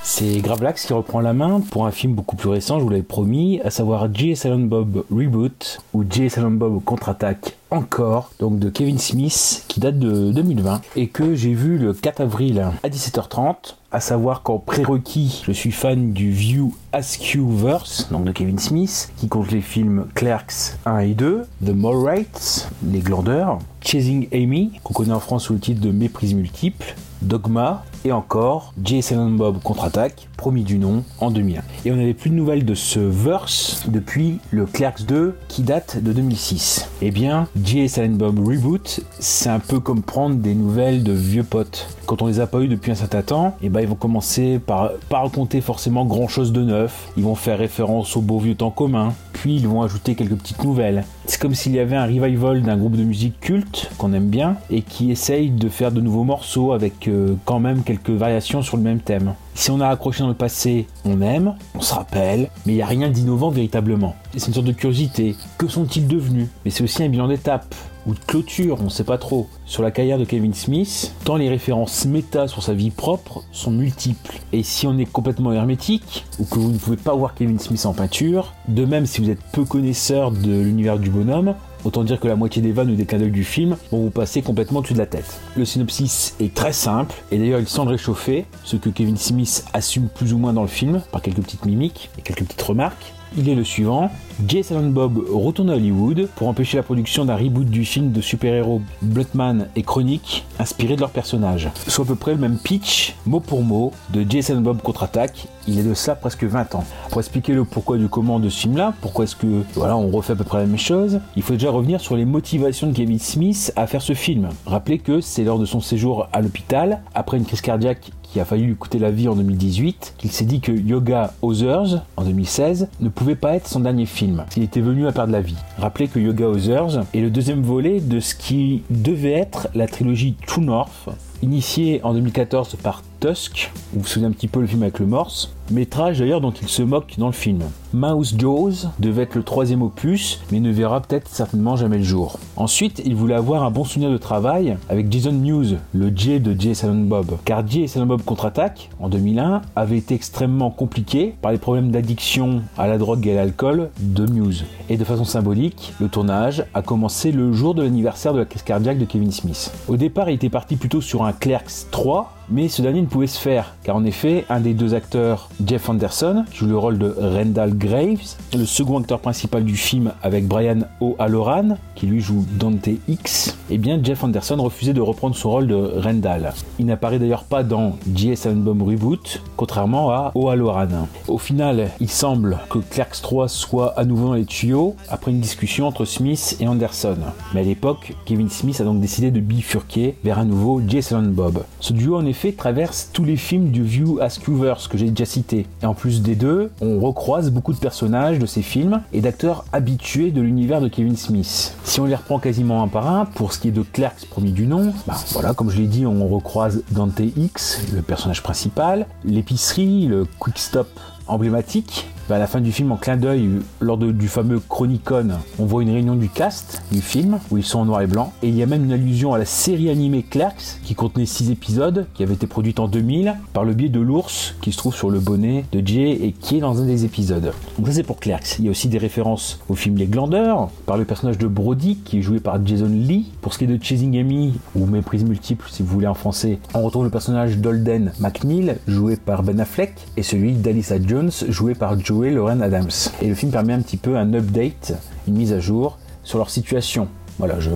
C'est Gravelax qui reprend la main pour un film beaucoup plus récent, je vous l'avais promis, à savoir J. Silent Bob Reboot ou J. Silent Bob contre-attaque encore, donc de Kevin Smith qui date de 2020 et que j'ai vu le 4 avril à 17h30. À savoir qu'en prérequis, je suis fan du View Askew-verse, donc de Kevin Smith, qui compte les films Clerks 1 et 2, The Mallrates, Les Glandeurs, Chasing Amy, qu'on connaît en France sous le titre de Méprise multiple, Dogma et encore J. Silent Bob contre-attaque, promis du nom, en 2001. Et on n'avait plus de nouvelles de ce verse depuis le Clerks 2 qui date de 2006. Eh bien, J. Silent Bob Reboot, c'est un peu comme prendre des nouvelles de vieux potes. Quand on les a pas eu depuis un certain temps, eh ben ils vont commencer par pas raconter forcément grand chose de neuf. Ils vont faire référence au beau vieux temps commun, puis ils vont ajouter quelques petites nouvelles. C'est comme s'il y avait un revival d'un groupe de musique culte qu'on aime bien et qui essaye de faire de nouveaux morceaux avec euh, quand même quelques variations sur le même thème. Si on a accroché dans le passé, on aime, on se rappelle, mais il n'y a rien d'innovant véritablement. C'est une sorte de curiosité. Que sont-ils devenus? Mais c'est aussi un bilan d'étape ou de clôture, on ne sait pas trop, sur la carrière de Kevin Smith, tant les références méta sur sa vie propre sont multiples. Et si on est complètement hermétique, ou que vous ne pouvez pas voir Kevin Smith en peinture, de même si vous êtes peu connaisseur de l'univers du bonhomme, Autant dire que la moitié des vannes ou des clins d'œil du film vont vous passer complètement au-dessus de la tête. Le synopsis est très simple, et d'ailleurs il semble réchauffer, ce que Kevin Smith assume plus ou moins dans le film, par quelques petites mimiques et quelques petites remarques. Il est le suivant. Jay Silent Bob retourne à Hollywood pour empêcher la production d'un reboot du film de super-héros Bloodman et Chronic, inspiré de leurs personnages. Soit à peu près le même pitch, mot pour mot, de Jay Silent Bob contre-attaque. Il est de ça presque 20 ans. Pour expliquer le pourquoi du comment de ce film-là, pourquoi est-ce que voilà, on refait à peu près la même chose, il faut déjà revenir sur les motivations de Kevin Smith à faire ce film. Rappelez que c'est lors de son séjour à l'hôpital, après une crise cardiaque qui a failli lui coûter la vie en 2018, qu'il s'est dit que Yoga Others, en 2016, ne pouvait pas être son dernier film. Il était venu à perdre la vie. Rappelez que Yoga Others est le deuxième volet de ce qui devait être la trilogie True North, initiée en 2014 par Tusk, vous vous souvenez un petit peu le film avec le morse, métrage d'ailleurs dont il se moque dans le film. Mouse Jaws devait être le troisième opus, mais ne verra peut-être certainement jamais le jour. Ensuite, il voulait avoir un bon souvenir de travail avec Jason Mewes, le J de J. Silent Bob. Car J. Silent Bob contre-attaque, en 2001, avait été extrêmement compliqué par les problèmes d'addiction à la drogue et à l'alcool de Mewes. Et de façon symbolique, le tournage a commencé le jour de l'anniversaire de la crise cardiaque de Kevin Smith. Au départ, il était parti plutôt sur un Clerks 3, Mais ce dernier ne pouvait se faire, car en effet, un des deux acteurs, Jeff Anderson, joue le rôle de Randall Graves, le second acteur principal du film avec Brian O'Halloran, qui lui joue Dante X, eh bien Jeff Anderson refusait de reprendre son rôle de Randall. Il n'apparaît d'ailleurs pas dans J.S. Bomb Reboot, contrairement à O'Halloran. Au final, il semble que Clerks 3 soit à nouveau dans les tuyaux, après une discussion entre Smith et Anderson. Mais à l'époque, Kevin Smith a donc décidé de bifurquer vers un nouveau Jason Bob. Ce duo en effet traverse tous les films du View Askewverse que j'ai déjà cité. Et en plus des deux, on recroise beaucoup de personnages de ces films et d'acteurs habitués de l'univers de Kevin Smith. Si on les reprend quasiment un par un, pour ce qui est de Clerks premier du nom, bah voilà, comme je l'ai dit, on recroise Dante X, le personnage principal, l'épicerie, le quick stop emblématique, à la fin du film, en clin d'œil, lors du fameux Chronicon, on voit une réunion du cast du film, où ils sont en noir et blanc. Et il y a même une allusion à la série animée Clerks, qui contenait 6 épisodes, qui avait été produite en 2000, par le biais de l'ours, qui se trouve sur le bonnet de Jay et qui est dans un des épisodes. Donc ça c'est pour Clerks. Il y a aussi des références au film Les Glandeurs, par le personnage de Brody, qui est joué par Jason Lee. Pour ce qui est de Chasing Amy, ou Méprise Multiple, si vous voulez en français, on retrouve le personnage d'Olden McNeil, joué par Ben Affleck, et celui d'Alyssa Jones, joué par Joey Lauren Adams. Et le film permet un petit peu un update, une mise à jour sur leur situation. Voilà, je,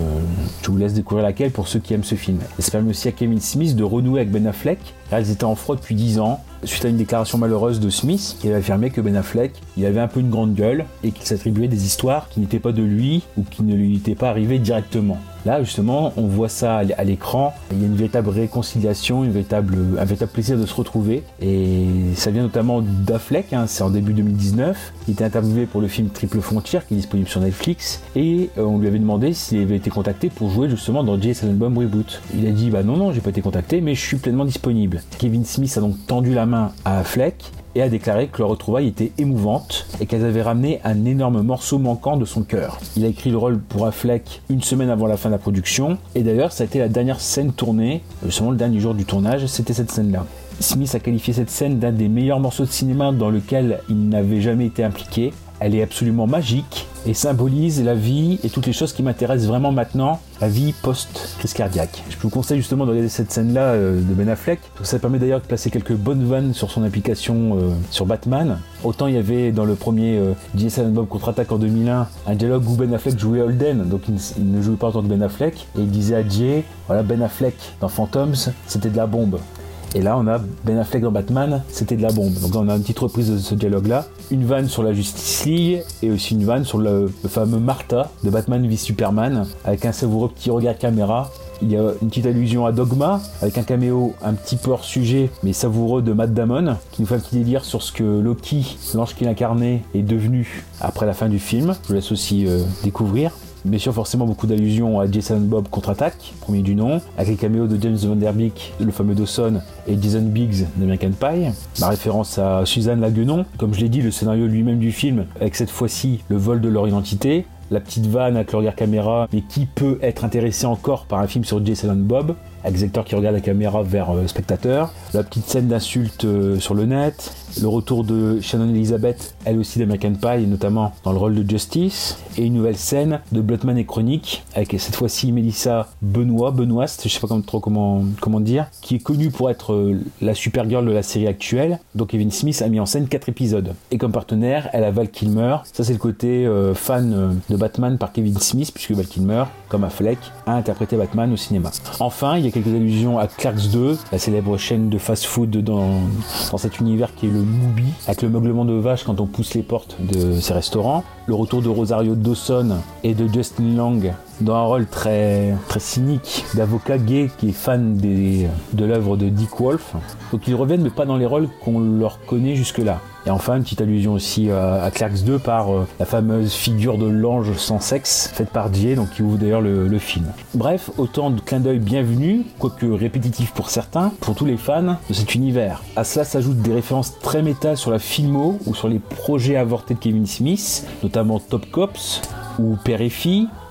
vous laisse découvrir laquelle pour ceux qui aiment ce film. Et ça permet aussi à Kevin Smith de renouer avec Ben Affleck. Car ils étaient en froid depuis 10 ans, suite à une déclaration malheureuse de Smith qui avait affirmé que Ben Affleck, il avait un peu une grande gueule et qu'il s'attribuait des histoires qui n'étaient pas de lui ou qui ne lui étaient pas arrivées directement. Là, justement, on voit ça à l'écran. Il y a une véritable réconciliation, un véritable plaisir de se retrouver. Et ça vient notamment d'Affleck, hein, c'est en début 2019. Il était interviewé pour le film Triple Frontier, qui est disponible sur Netflix. Et euh, on lui avait demandé s'il avait été contacté pour jouer justement dans Jason Bomb Reboot. Il a dit Bah non, non, j'ai pas été contacté, mais je suis pleinement disponible. Kevin Smith a donc tendu la main à Affleck et a déclaré que leur retrouvaille était émouvante et qu'elles avaient ramené un énorme morceau manquant de son cœur. Il a écrit le rôle pour Affleck une semaine avant la fin de la production et d'ailleurs ça a été la dernière scène tournée, justement le dernier jour du tournage, c'était cette scène-là. Smith a qualifié cette scène d'un des meilleurs morceaux de cinéma dans lequel il n'avait jamais été impliqué. Elle est absolument magique et symbolise la vie et toutes les choses qui m'intéressent vraiment maintenant, la vie post-crise cardiaque. Je vous conseille justement de regarder cette scène-là euh, de Ben Affleck. Ça permet d'ailleurs de placer quelques bonnes vannes sur son application euh, sur Batman. Autant il y avait dans le premier euh, Jason Bob contre-attaque en 2001 un dialogue où Ben Affleck jouait Holden, donc il, ne jouait pas en tant que Ben Affleck, et il disait à Jay, voilà Ben Affleck dans Phantoms, c'était de la bombe. Et là, on a Ben Affleck dans Batman, c'était de la bombe. Donc on a une petite reprise de ce dialogue-là. Une vanne sur la Justice League et aussi une vanne sur le, fameux Martha de Batman v Superman avec un savoureux petit regard caméra. Il y a une petite allusion à Dogma avec un caméo un petit peu hors sujet mais savoureux de Matt Damon qui nous fait un petit délire sur ce que Loki, l'ange qu'il incarnait, est devenu après la fin du film. Je vous laisse aussi euh, découvrir. Bien sûr, forcément, beaucoup d'allusions à Jason Bob contre-attaque, premier du nom, avec les caméos de James Van Der Beek, le fameux Dawson, et Jason Biggs d'American Pie. Ma référence à Suzanne Laguenon, comme je l'ai dit, le scénario lui-même du film, avec cette fois-ci le vol de leur identité, la petite vanne avec le regard caméra, mais qui peut être intéressé encore par un film sur Jason Bob avec des acteurs qui regardent la caméra vers le spectateur, la petite scène d'insulte euh, sur le net, le retour de Shannon Elizabeth, elle aussi d'American Pie, notamment dans le rôle de Justice, et une nouvelle scène de Bloodman et Chronique, avec cette fois-ci Melissa Benoît, Benoist, je sais pas trop comment, dire, qui est connue pour être euh, la Supergirl de la série actuelle. Donc Kevin Smith a mis en scène 4 épisodes. Et comme partenaire, elle a Val Kilmer. Ça c'est le côté euh, fan euh, de Batman par Kevin Smith, puisque Val Kilmer, comme Affleck, a interprété Batman au cinéma. Enfin, il y a quelques allusions à Clerks 2, la célèbre chaîne de fast-food dans, dans cet univers qui est le Avec le meuglement de vache quand on pousse les portes de ces restaurants, le retour de Rosario Dawson et de Justin Long dans un rôle très, très cynique d'avocat gay qui est fan de l'œuvre de Dick Wolf. Donc ils reviennent mais pas dans les rôles qu'on leur connaît jusque-là. Et enfin, une petite allusion aussi à, Clerks 2 par euh, la fameuse figure de l'ange sans sexe, faite par Dieu, donc qui ouvre d'ailleurs le, film. Bref, autant de clins d'œil bienvenus, quoique répétitifs pour certains, pour tous les fans de cet univers. À cela s'ajoutent des références très méta sur la filmo ou sur les projets avortés de Kevin Smith, notamment Top Cops ou Père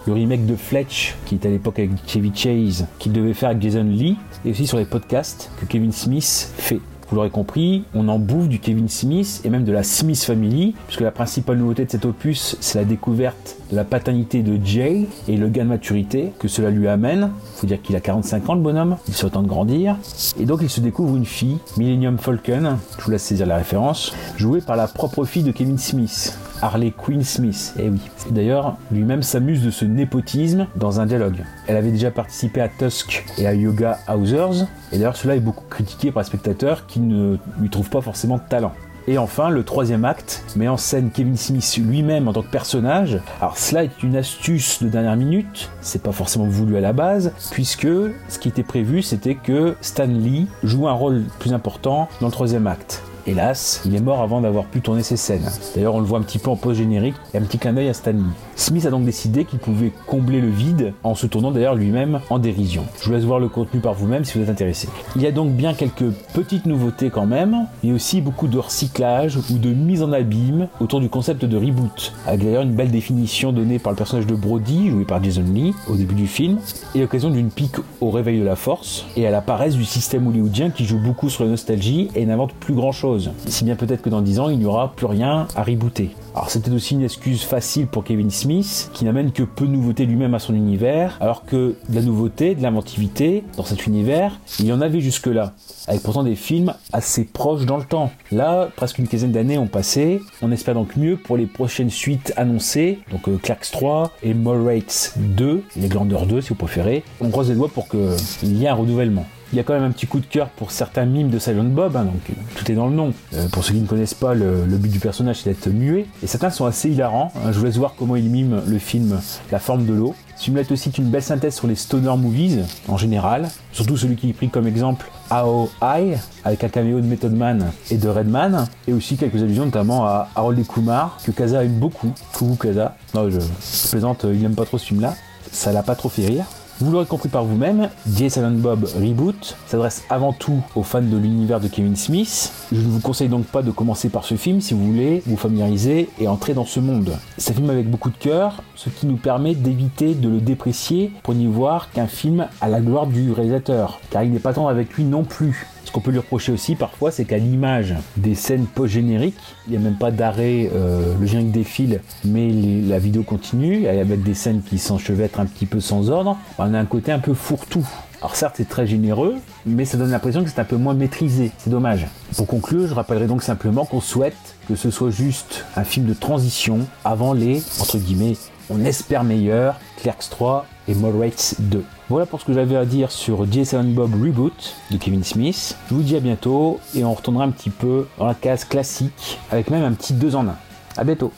le remake de Fletch, qui est à l'époque avec Chevy Chase, qu'il devait faire avec Jason Lee, et aussi sur les podcasts que Kevin Smith fait. Vous l'aurez compris, on en bouffe du Kevin Smith et même de la Smith Family, puisque la principale nouveauté de cet opus, c'est la découverte de la paternité de Jay et le gain de maturité que cela lui amène. Faut dire qu'il a 45 ans le bonhomme, il se temps de grandir. Et donc il se découvre une fille, Millennium Falcon, je vous laisse saisir la référence, jouée par la propre fille de Kevin Smith. Harley Quinn Smith, eh oui. D'ailleurs, lui-même s'amuse de ce népotisme dans un dialogue. Elle avait déjà participé à Tusk et à Yoga Housers, et d'ailleurs cela est beaucoup critiqué par les spectateurs qui ne lui trouvent pas forcément de talent. Et enfin, le troisième acte met en scène Kevin Smith lui-même en tant que personnage. Alors cela est une astuce de dernière minute, c'est pas forcément voulu à la base, puisque ce qui était prévu c'était que Stan Lee joue un rôle plus important dans le troisième acte. Hélas, il est mort avant d'avoir pu tourner ses scènes. D'ailleurs, on le voit un petit peu en post-générique et un petit clin d'œil à Stanley. Smith a donc décidé qu'il pouvait combler le vide en se tournant d'ailleurs lui-même en dérision. Je vous laisse voir le contenu par vous-même si vous êtes intéressé. Il y a donc bien quelques petites nouveautés quand même, et aussi beaucoup de recyclage ou de mise en abîme autour du concept de reboot, avec d'ailleurs une belle définition donnée par le personnage de Brody, joué par Jason Lee, au début du film, et l'occasion d'une pique au réveil de la force, et à la paresse du système hollywoodien qui joue beaucoup sur la nostalgie et n'invente plus grand chose. Si bien peut-être que dans 10 ans, il n'y aura plus rien à rebooter. Alors c'était aussi une excuse facile pour Kevin Smith, qui n'amène que peu de nouveautés lui-même à son univers, alors que de la nouveauté, de l'inventivité dans cet univers, il y en avait jusque-là, avec pourtant des films assez proches dans le temps. Là, presque une quinzaine d'années ont passé, on espère donc mieux pour les prochaines suites annoncées, donc euh, Clerks 3 et Rates 2, les Glanders 2 si vous préférez. On croise les doigts pour qu'il y ait un renouvellement. Il y a quand même un petit coup de cœur pour certains mimes de Silent Bob, hein, donc euh, tout est dans le nom. Euh, pour ceux qui ne connaissent pas, le, but du personnage c'est d'être muet, et certains sont assez hilarants. Hein. Je vous laisse voir comment il mime le film La forme de l'eau. Simulate aussi une belle synthèse sur les stoner movies en général, surtout celui qui est pris comme exemple Ao I avec un caméo de Method Man et de Redman, et aussi quelques allusions notamment à Harold et Kumar que Kaza aime beaucoup. Coucou Kaza. Non, je, je plaisante, il n'aime pas trop ce film-là. Ça l'a pas trop fait rire. Vous l'aurez compris par vous-même, Jason Bob Reboot s'adresse avant tout aux fans de l'univers de Kevin Smith. Je ne vous conseille donc pas de commencer par ce film si vous voulez vous familiariser et entrer dans ce monde. C'est un film avec beaucoup de cœur, ce qui nous permet d'éviter de le déprécier pour n'y voir qu'un film à la gloire du réalisateur, car il n'est pas tant avec lui non plus. Qu'on peut lui reprocher aussi parfois, c'est qu'à l'image des scènes post-génériques, il n'y a même pas d'arrêt, euh, le générique défile, mais la vidéo continue, avec des scènes qui s'enchevêtrent un petit peu sans ordre, on a un côté un peu fourre-tout. Alors certes c'est très généreux, mais ça donne l'impression que c'est un peu moins maîtrisé, c'est dommage. Pour conclure, je rappellerai donc simplement qu'on souhaite que ce soit juste un film de transition avant les, entre guillemets, on espère meilleur, Clerks 3 et Rates 2. Voilà pour ce que j'avais à dire sur Jason Bob Reboot de Kevin Smith. Je vous dis à bientôt et on retournera un petit peu dans la case classique avec même un petit 2 en 1. A bientôt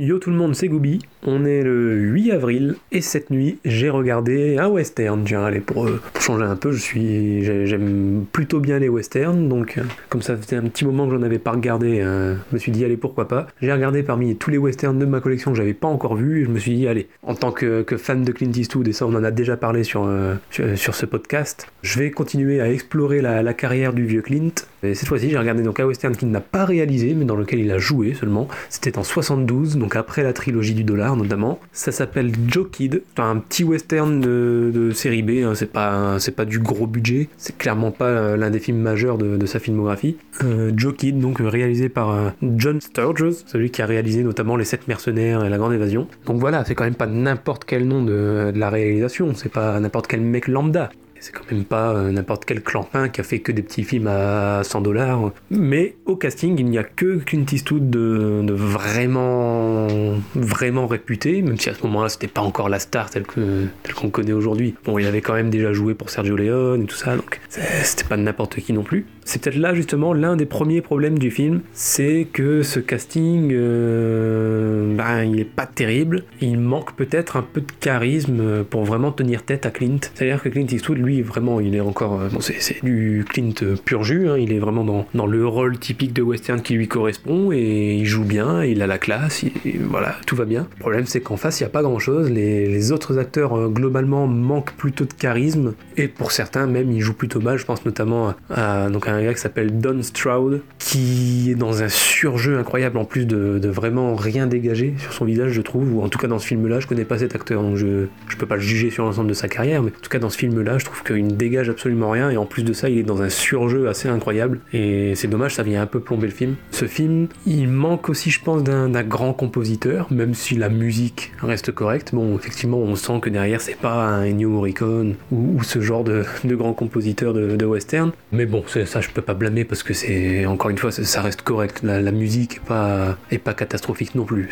Yo tout le monde, c'est Gooby. On est le 8 avril et cette nuit, j'ai regardé un western. Tiens, allez, pour, euh, changer un peu, je suis, j'aime plutôt bien les westerns, donc euh, comme ça faisait un petit moment que j'en avais pas regardé, euh, je me suis dit allez pourquoi pas. J'ai regardé parmi tous les westerns de ma collection que j'avais pas encore vu et je me suis dit allez, en tant que, fan de Clint Eastwood et ça on en a déjà parlé sur, sur, ce podcast, je vais continuer à explorer la, carrière du vieux Clint. Et cette fois-ci, j'ai regardé donc un western qu'il n'a pas réalisé, mais dans lequel il a joué seulement. C'était en 72, donc après la trilogie du dollar notamment. Ça s'appelle Joe Kid, un petit western de, série B, hein. c'est pas, pas du gros budget, c'est clairement pas euh, l'un des films majeurs de, sa filmographie. Euh, Joe Kid, donc réalisé par euh, John Sturges, celui qui a réalisé notamment Les Sept Mercenaires et La Grande Évasion. Donc voilà, c'est quand même pas n'importe quel nom de, de la réalisation, c'est pas n'importe quel mec lambda. C'est quand même pas euh, n'importe quel clampin qui a fait que des petits films à 100 dollars. Mais au casting, il n'y a que Clint Eastwood de, vraiment, vraiment réputé, même si à ce moment-là, c'était pas encore la star telle qu'on connaît aujourd'hui. Bon, il avait quand même déjà joué pour Sergio Leone et tout ça, donc c'était pas n'importe qui non plus. C'est peut-être là justement l'un des premiers problèmes du film, c'est que ce casting, euh, ben, il est pas terrible. Il manque peut-être un peu de charisme pour vraiment tenir tête à Clint. C'est-à-dire que Clint Eastwood, lui, vraiment, il est encore, euh, bon, c'est du Clint pur jus. Hein. il est vraiment dans, dans, le rôle typique de western qui lui correspond et il joue bien, il a la classe, voilà, tout va bien. Le problème, c'est qu'en face, il n'y a pas grand-chose. Les, autres acteurs euh, globalement manquent plutôt de charisme et pour certains même, ils jouent plutôt mal. Je pense notamment à, donc un gars qui s'appelle Don Stroud, qui est dans un surjeu incroyable en plus de, vraiment rien dégager sur son visage, je trouve. Ou en tout cas dans ce film-là, je connais pas cet acteur, donc je je peux pas le juger sur l'ensemble de sa carrière, mais en tout cas dans ce film-là, je trouve qu'il ne dégage absolument rien et en plus de ça, il est dans un surjeu assez incroyable. Et c'est dommage, ça vient un peu plomber le film. Ce film, il manque aussi, je pense, d'un grand compositeur, même si la musique reste correcte. Bon, effectivement, on sent que derrière, c'est pas un Ennio Morricone ou, ce genre de, de grand compositeur de, western. Mais bon, c'est- ça, je peux pas blâmer parce que c'est, encore une fois, ça- reste correct. La, musique est pas, est pas catastrophique non plus.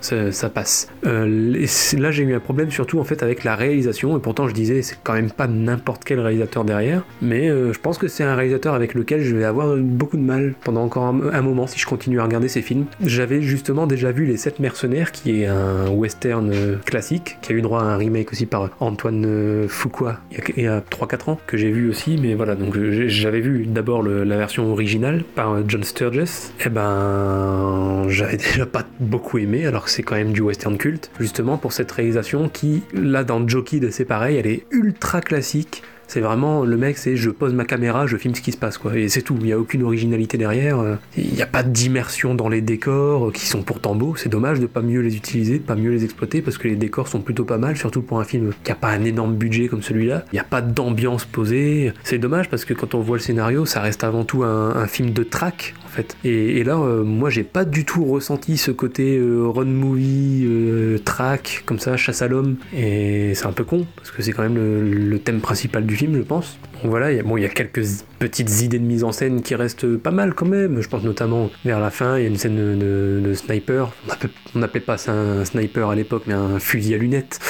Ça, passe. Euh, là, j'ai eu un problème surtout en fait avec la réalisation. Et pourtant, je disais, c'est quand même pas n'importe quel réalisateur derrière. Mais euh, je pense que c'est un réalisateur avec lequel je vais avoir beaucoup de mal pendant encore un, moment si je continue à regarder ses films. J'avais justement déjà vu Les Sept Mercenaires, qui est un western euh, classique, qui a eu droit à un remake aussi par Antoine Fuqua il y a, a 3-4 ans, que j'ai vu aussi. Mais voilà, donc j'avais vu d'abord la version originale par euh, John Sturges. Et ben, j'avais [laughs] déjà pas beaucoup aimé, alors que c'est quand même du western culte, justement pour cette réalisation qui, là dans Jockey, c'est pareil, elle est ultra classique. C'est vraiment le mec, c'est je pose ma caméra, je filme ce qui se passe quoi. Et c'est tout. Il n'y a aucune originalité derrière. euh, Il n'y a pas d'immersion dans les décors euh, qui sont pourtant beaux. C'est dommage de pas mieux les utiliser, de pas mieux les exploiter parce que les décors sont plutôt pas mal, surtout pour un film qui a pas un énorme budget comme celui-là. Il n'y a pas d'ambiance posée. C'est dommage parce que quand on voit le scénario, ça reste avant tout un, un film de track en. Et, là, euh, moi, j'ai pas du tout ressenti ce côté euh, run movie, euh, track, comme ça, chasse à l'homme. Et c'est un peu con parce que c'est quand même le thème principal du film, je pense. Donc voilà, il y a, quelques petites idées de mise en scène qui restent pas mal quand même. Je pense notamment vers la fin, il y a une scène de, sniper. On appelait, on appelait pas ça un sniper à l'époque, mais un fusil à lunettes.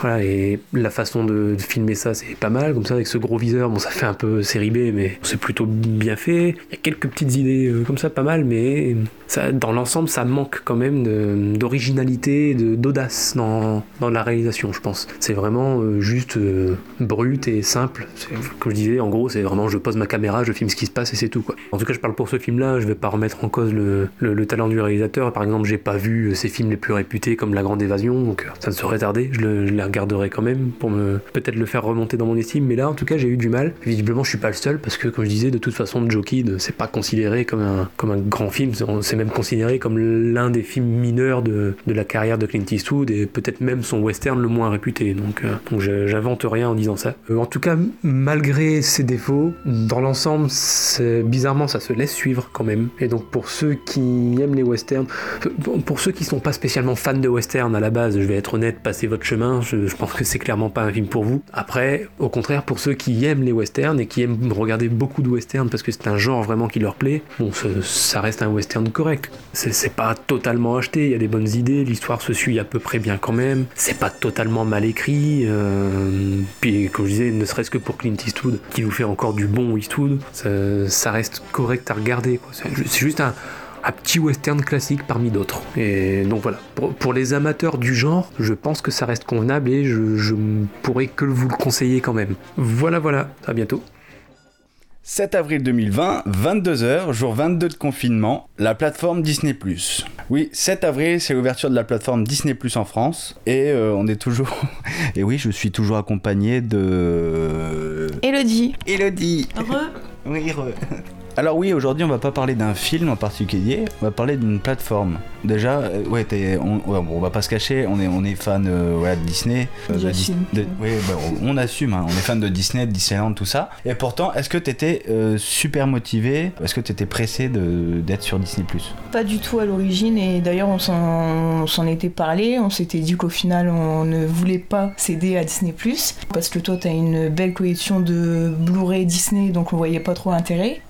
Voilà, et la façon de, filmer ça, c'est pas mal. Comme ça, avec ce gros viseur, bon, ça fait un peu série B, mais c'est plutôt bien fait. Il y a quelques petites idées euh, comme ça, pas mal, mais dans l'ensemble, ça manque quand même d'originalité, d'audace dans, dans la réalisation, je pense. C'est vraiment euh, juste euh, brut et simple. Je disais, en gros, c'est vraiment je pose ma caméra, je filme ce qui se passe et c'est tout. Quoi. En tout cas, je parle pour ce film-là, je vais pas remettre en cause le, le- le talent du réalisateur. Par exemple, j'ai pas vu euh, ses films les plus réputés comme La Grande Évasion, donc euh, ça ne saurait tarder. Je, le- les regarderai quand même pour peut-être le faire remonter dans mon estime. Mais là, en tout cas, j'ai eu du mal. Visiblement, je suis pas le seul parce que, comme je disais, de toute façon, Joe Kid, c'est pas considéré comme un, grand film. C'est- même considéré comme l'un des films mineurs de, la carrière de Clint Eastwood et peut-être même son western le moins réputé. Donc, euh, j'invente rien en disant ça. Euh, en tout cas, malgré ses défauts, dans l'ensemble, bizarrement, ça se laisse suivre quand même. Et donc, pour ceux qui aiment les westerns, pour- pour ceux qui sont pas spécialement fans de western à la base, je vais être honnête, passez votre chemin. Je, pense que c'est clairement pas un film pour vous. Après, au contraire, pour ceux qui aiment les westerns et qui aiment regarder beaucoup de westerns parce que c'est un genre vraiment qui leur plaît, bon, ça reste un western correct. C'est pas totalement acheté, il y a des bonnes idées, l'histoire se suit à peu près bien quand même. C'est pas totalement mal écrit. euh, puis, comme je disais, ne serait-ce que pour Clint Eastwood, qui vous fait encore du bon Eastwood, ça, reste correct à regarder. C'est ju- c'est juste un, petit western classique parmi d'autres. Et donc voilà, pour, les amateurs du genre, je pense que ça reste convenable et je, je pourrais que vous le conseiller quand même. Voilà, voilà, à bientôt. 7 avril 2020, 22h, jour 22 de confinement, la plateforme Disney+. Oui, 7 avril, c'est l'ouverture de la plateforme Disney+, en France. Et euh, on est toujours... [laughs] Et oui, je suis toujours accompagné de... Elodie. Elodie Re. Oui, re. [laughs] Alors oui, aujourd'hui on va pas parler d'un film en particulier, on va parler d'une plateforme. Déjà, euh, ouais, on, ouais, bon, on va pas se cacher, on est, on est fan euh, ouais, de Disney. euh, de J'assume. Dis- de- ouais, bah, on, on assume, hein, on est fan de Disney, de Disneyland, tout ça. Et pourtant, est-ce que t'étais super motivé Est-ce que t'étais pressé d'être sur Disney Pas du tout à l'origine et d'ailleurs on s'en était parlé, on s'était dit qu'au final on ne voulait pas céder à Disney ⁇ parce que toi t'as une belle collection de Blu-ray Disney donc on voyait pas trop.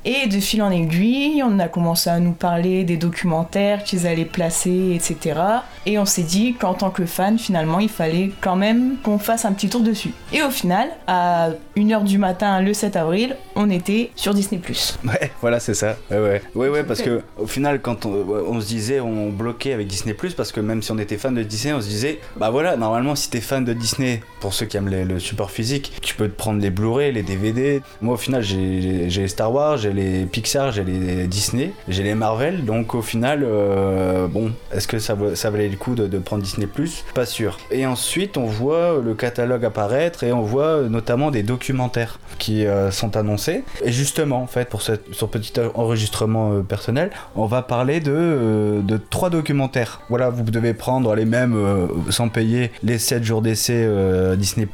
Et de fil en aiguille on a commencé à nous parler des documentaires qu'ils allaient placer etc. Et on s'est dit qu'en tant que fan finalement il fallait quand même qu'on fasse un petit tour dessus. Et au final à 1h du matin le 7 avril on était sur Disney ⁇ Ouais, voilà, c'est ça. Ouais, ouais. Ouais, ouais, parce que au final, quand on, se disait, on bloquait avec Disney parce que même si on était fan de Disney, on se disait, bah voilà, normalement, si t'es fan de Disney, pour ceux qui aiment les- le support physique, tu peux te prendre les Blu-ray, les DVD. Moi, au final, j'ai les Star Wars, j'ai les, Pixar, j'ai les Disney, j'ai les Marvel, donc au final, euh, bon, est-ce que ça, ça valait le coup de, prendre Disney Plus Pas sûr. Et ensuite, on voit le catalogue apparaître et on voit euh, notamment des documentaires qui euh, sont annoncés. Et justement, en fait, pour ce, petit enregistrement euh, personnel, on va parler de, trois documentaires. Voilà, vous devez prendre les mêmes sans payer les 7 jours d'essai Disney+.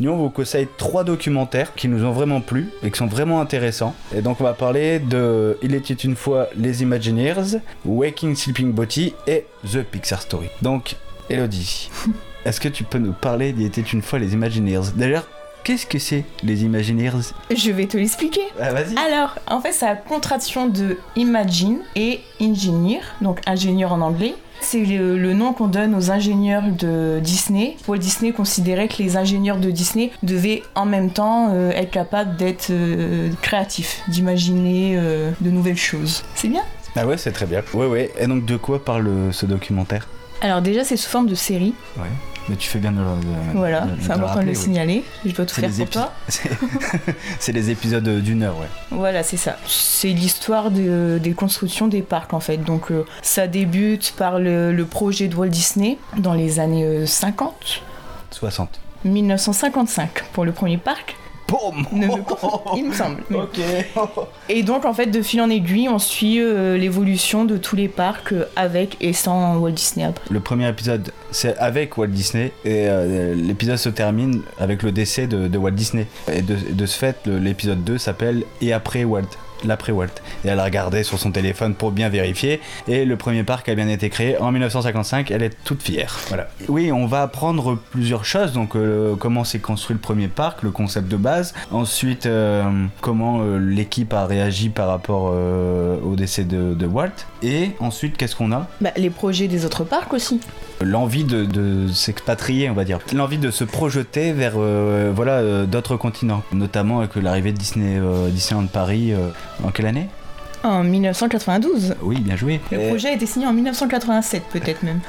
Nous, on vous conseille trois documentaires qui nous ont vraiment plu et qui sont vraiment intéressants. Et donc, on va parler de Il était une fois les Imagineers, Waking Sleeping Beauty et The Pixar Story. Donc, Elodie, [laughs] est-ce que tu peux nous parler d'Il était une fois les Imagineers? D'ailleurs, qu'est-ce que c'est les Imagineers? Je vais te l'expliquer. Ah, Vas-y. Alors, en fait, c'est la contraction de imagine et engineer, donc ingénieur en anglais. C'est le, le nom qu'on donne aux ingénieurs de Disney. Walt Disney considérait que les ingénieurs de Disney devaient en même temps euh, être capables d'être euh, créatifs, d'imaginer euh, de nouvelles choses. C'est bien? Ah ouais, c'est très bien. Ouais, ouais. Et donc, de quoi parle ce documentaire? Alors déjà, c'est sous forme de série. Ouais. Mais tu fais bien de le. de- Voilà, de- de c'est important de le oui. signaler. Je dois tout faire pour toi. [laughs] [laughs] C'est les épisodes d'une heure, ouais. Voilà, c'est ça. C'est l'histoire de- des constructions des parcs en fait. Donc euh, ça débute par le, le projet de Walt Disney dans les années euh, 50, 60. 1955 pour le premier parc. Boum Ne il me semble. [laughs] [laughs] Et donc en fait de fil en aiguille, on suit euh, l'évolution de tous les parcs euh, avec et sans Walt Disney après. Le premier épisode, c'est avec Walt Disney et euh, l'épisode se termine avec le décès de, de Walt Disney. Et de, de ce fait, l'épisode 2 s'appelle Et après Walt. L'après Walt. Et elle a regardé sur son téléphone pour bien vérifier. Et le premier parc a bien été créé en 1955. Elle est toute fière. Voilà. Oui, on va apprendre plusieurs choses. Donc, euh, comment s'est construit le premier parc, le concept de base. Ensuite, euh, comment euh, l'équipe a réagi par rapport au décès de, de Walt. Et ensuite, qu'est-ce qu'on a? Bah, les projets des autres parcs aussi. L'envie de, de s'expatrier, on va dire, l'envie de se projeter vers euh, voilà euh, d'autres continents, notamment avec l'arrivée de Disney euh, Disneyland Paris en quelle année? En 1992. Oui, bien joué. Le Et- projet a été signé en 1987 peut-être même.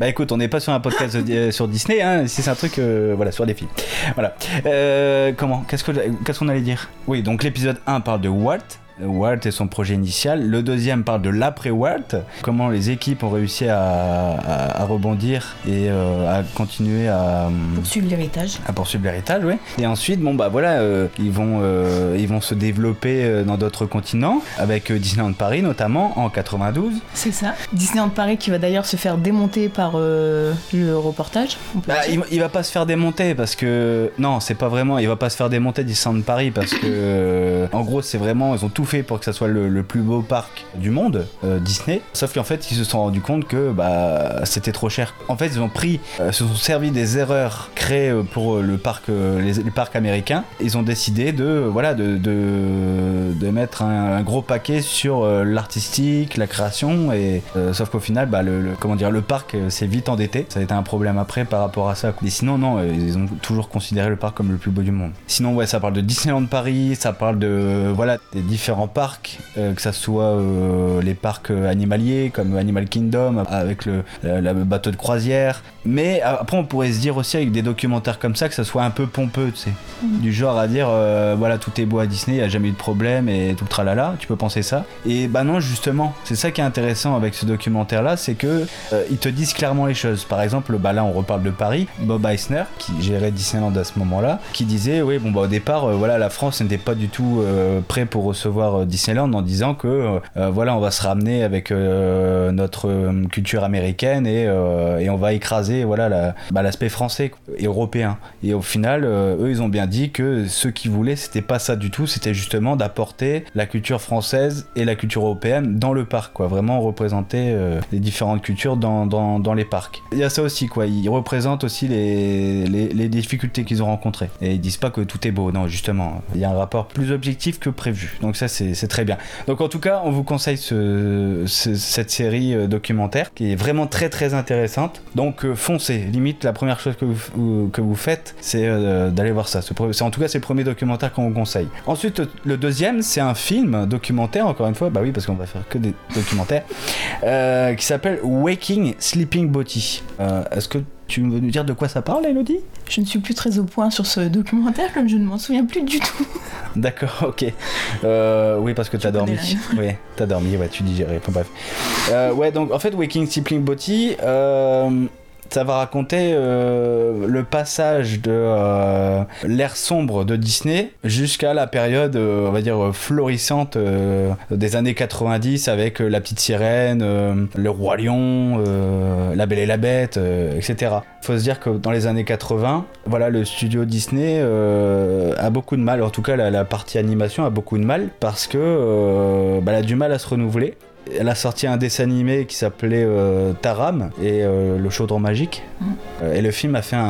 Bah écoute, on n'est pas sur un podcast sur Disney, hein, si c'est un truc, euh, voilà, sur des films. Voilà. Euh, comment? Qu'est-ce que qu'est-ce qu'on allait dire? Oui, donc l'épisode 1 parle de Walt. Walt et son projet initial. Le deuxième parle de l'après Walt, comment les équipes ont réussi à, à- à rebondir et euh, à continuer à, Poursuivre l'héritage. à poursuivre l'héritage, ouais. Et ensuite, bon bah voilà, euh, ils vont euh, ils vont se développer euh, dans d'autres continents avec euh, Disneyland Paris notamment en 92. C'est ça. Disneyland Paris qui va d'ailleurs se faire démonter par euh, le reportage. on peut Bah, il, il va pas se faire démonter parce que non, c'est pas vraiment. Il va pas se faire démonter Disneyland Paris parce que euh, en gros, c'est vraiment ils ont tout fait pour que ça soit le, plus beau parc du monde, euh, Disney. Sauf qu'en fait, ils se sont rendus compte que bah c'était trop cher. En fait, ils ont pris, euh, se sont servis des erreurs créées euh, pour euh, le parc, les, parcs américains. Ils ont décidé de voilà de de, mettre un, gros paquet sur l'artistique, la création et sauf qu'au final, bah le, comment dire, le parc s'est vite endetté. Ça a été un problème après par rapport à ça. Et sinon, non, ils ont toujours considéré le parc comme le plus beau du monde. Sinon, ouais, ça parle de Disneyland Paris, ça parle de voilà des différents parcs, euh, que ça soit euh, les parcs euh, animaliers comme Animal Kingdom avec le, la- bateau de croisière. Mais après, on pourrait se dire aussi avec des documentaires comme ça que ça soit un peu pompeux, tu sais, du genre à dire voilà tout est beau à Disney, il y a jamais eu de problème et tout le tralala. Tu peux penser ça. Et bah non, justement, c'est ça qui est intéressant avec ce documentaire-là, c'est que euh, ils te disent clairement les choses. Par exemple, bah là, on reparle de Paris, Bob Eisner, qui gérait Disneyland à ce moment-là, qui disait, oui, bon, bah au départ, euh, voilà, la France n'était pas du tout euh, prêt pour recevoir euh, Disneyland en disant que, euh, euh, voilà, on va se ramener avec notre culture américaine et, et on va écraser, voilà, bah, l'aspect français et européen. Et au final, eux, ils ont bien dit que ce qu'ils voulaient, c'était pas ça du tout, c'était justement d'apporter la culture française et la culture européenne dans le parc, quoi. Vraiment représenter les différentes cultures dans, dans, dans les parcs. Il y a ça aussi, quoi. Ils représentent aussi les, les, les difficultés qu'ils ont rencontrées. Et ils disent pas que tout est beau, non, justement. Il y a un rapport plus objectif que prévu. Donc ça, c'est c'est très bien. Donc en tout cas, on vous conseille ce, ce- cette série euh, documentaire qui est vraiment très très intéressante. Donc euh, foncez. Limite, la première chose que vous, que vous faites, c'est euh, d'aller voir ça. C'est en tout cas c'est le premier documentaire qu'on vous conseille. Ensuite, le deuxième, c'est un film documentaire. Encore une fois, bah oui, parce qu'on va faire que des documentaires, qui s'appelle Waking Sleeping. Euh, Est-ce que Tu veux nous dire de quoi ça parle, Elodie? Je ne suis plus très au point sur ce documentaire, comme je ne m'en souviens plus du tout. [laughs] D'accord, ok. Euh, oui, parce que t'as dormi. [laughs] Oui, t'as dormi, ouais, tu digérais. Enfin, bref. Euh, ouais, donc en fait, Waking Sleeping Body, euh, ça va raconter euh, le passage de euh, l'ère sombre de Disney jusqu'à la période, euh, on va dire, florissante des années 90 avec La Petite Sirène, Le Roi Lion, La Belle et la Bête, etc. Faut se dire que dans les années 80, voilà, le studio Disney a beaucoup de mal, en tout cas la, partie animation a beaucoup de mal parce que bah, a du mal à se renouveler. Elle a sorti un dessin animé qui s'appelait euh, Taram et euh, le chaudron magique. Euh, Et le film a fait un,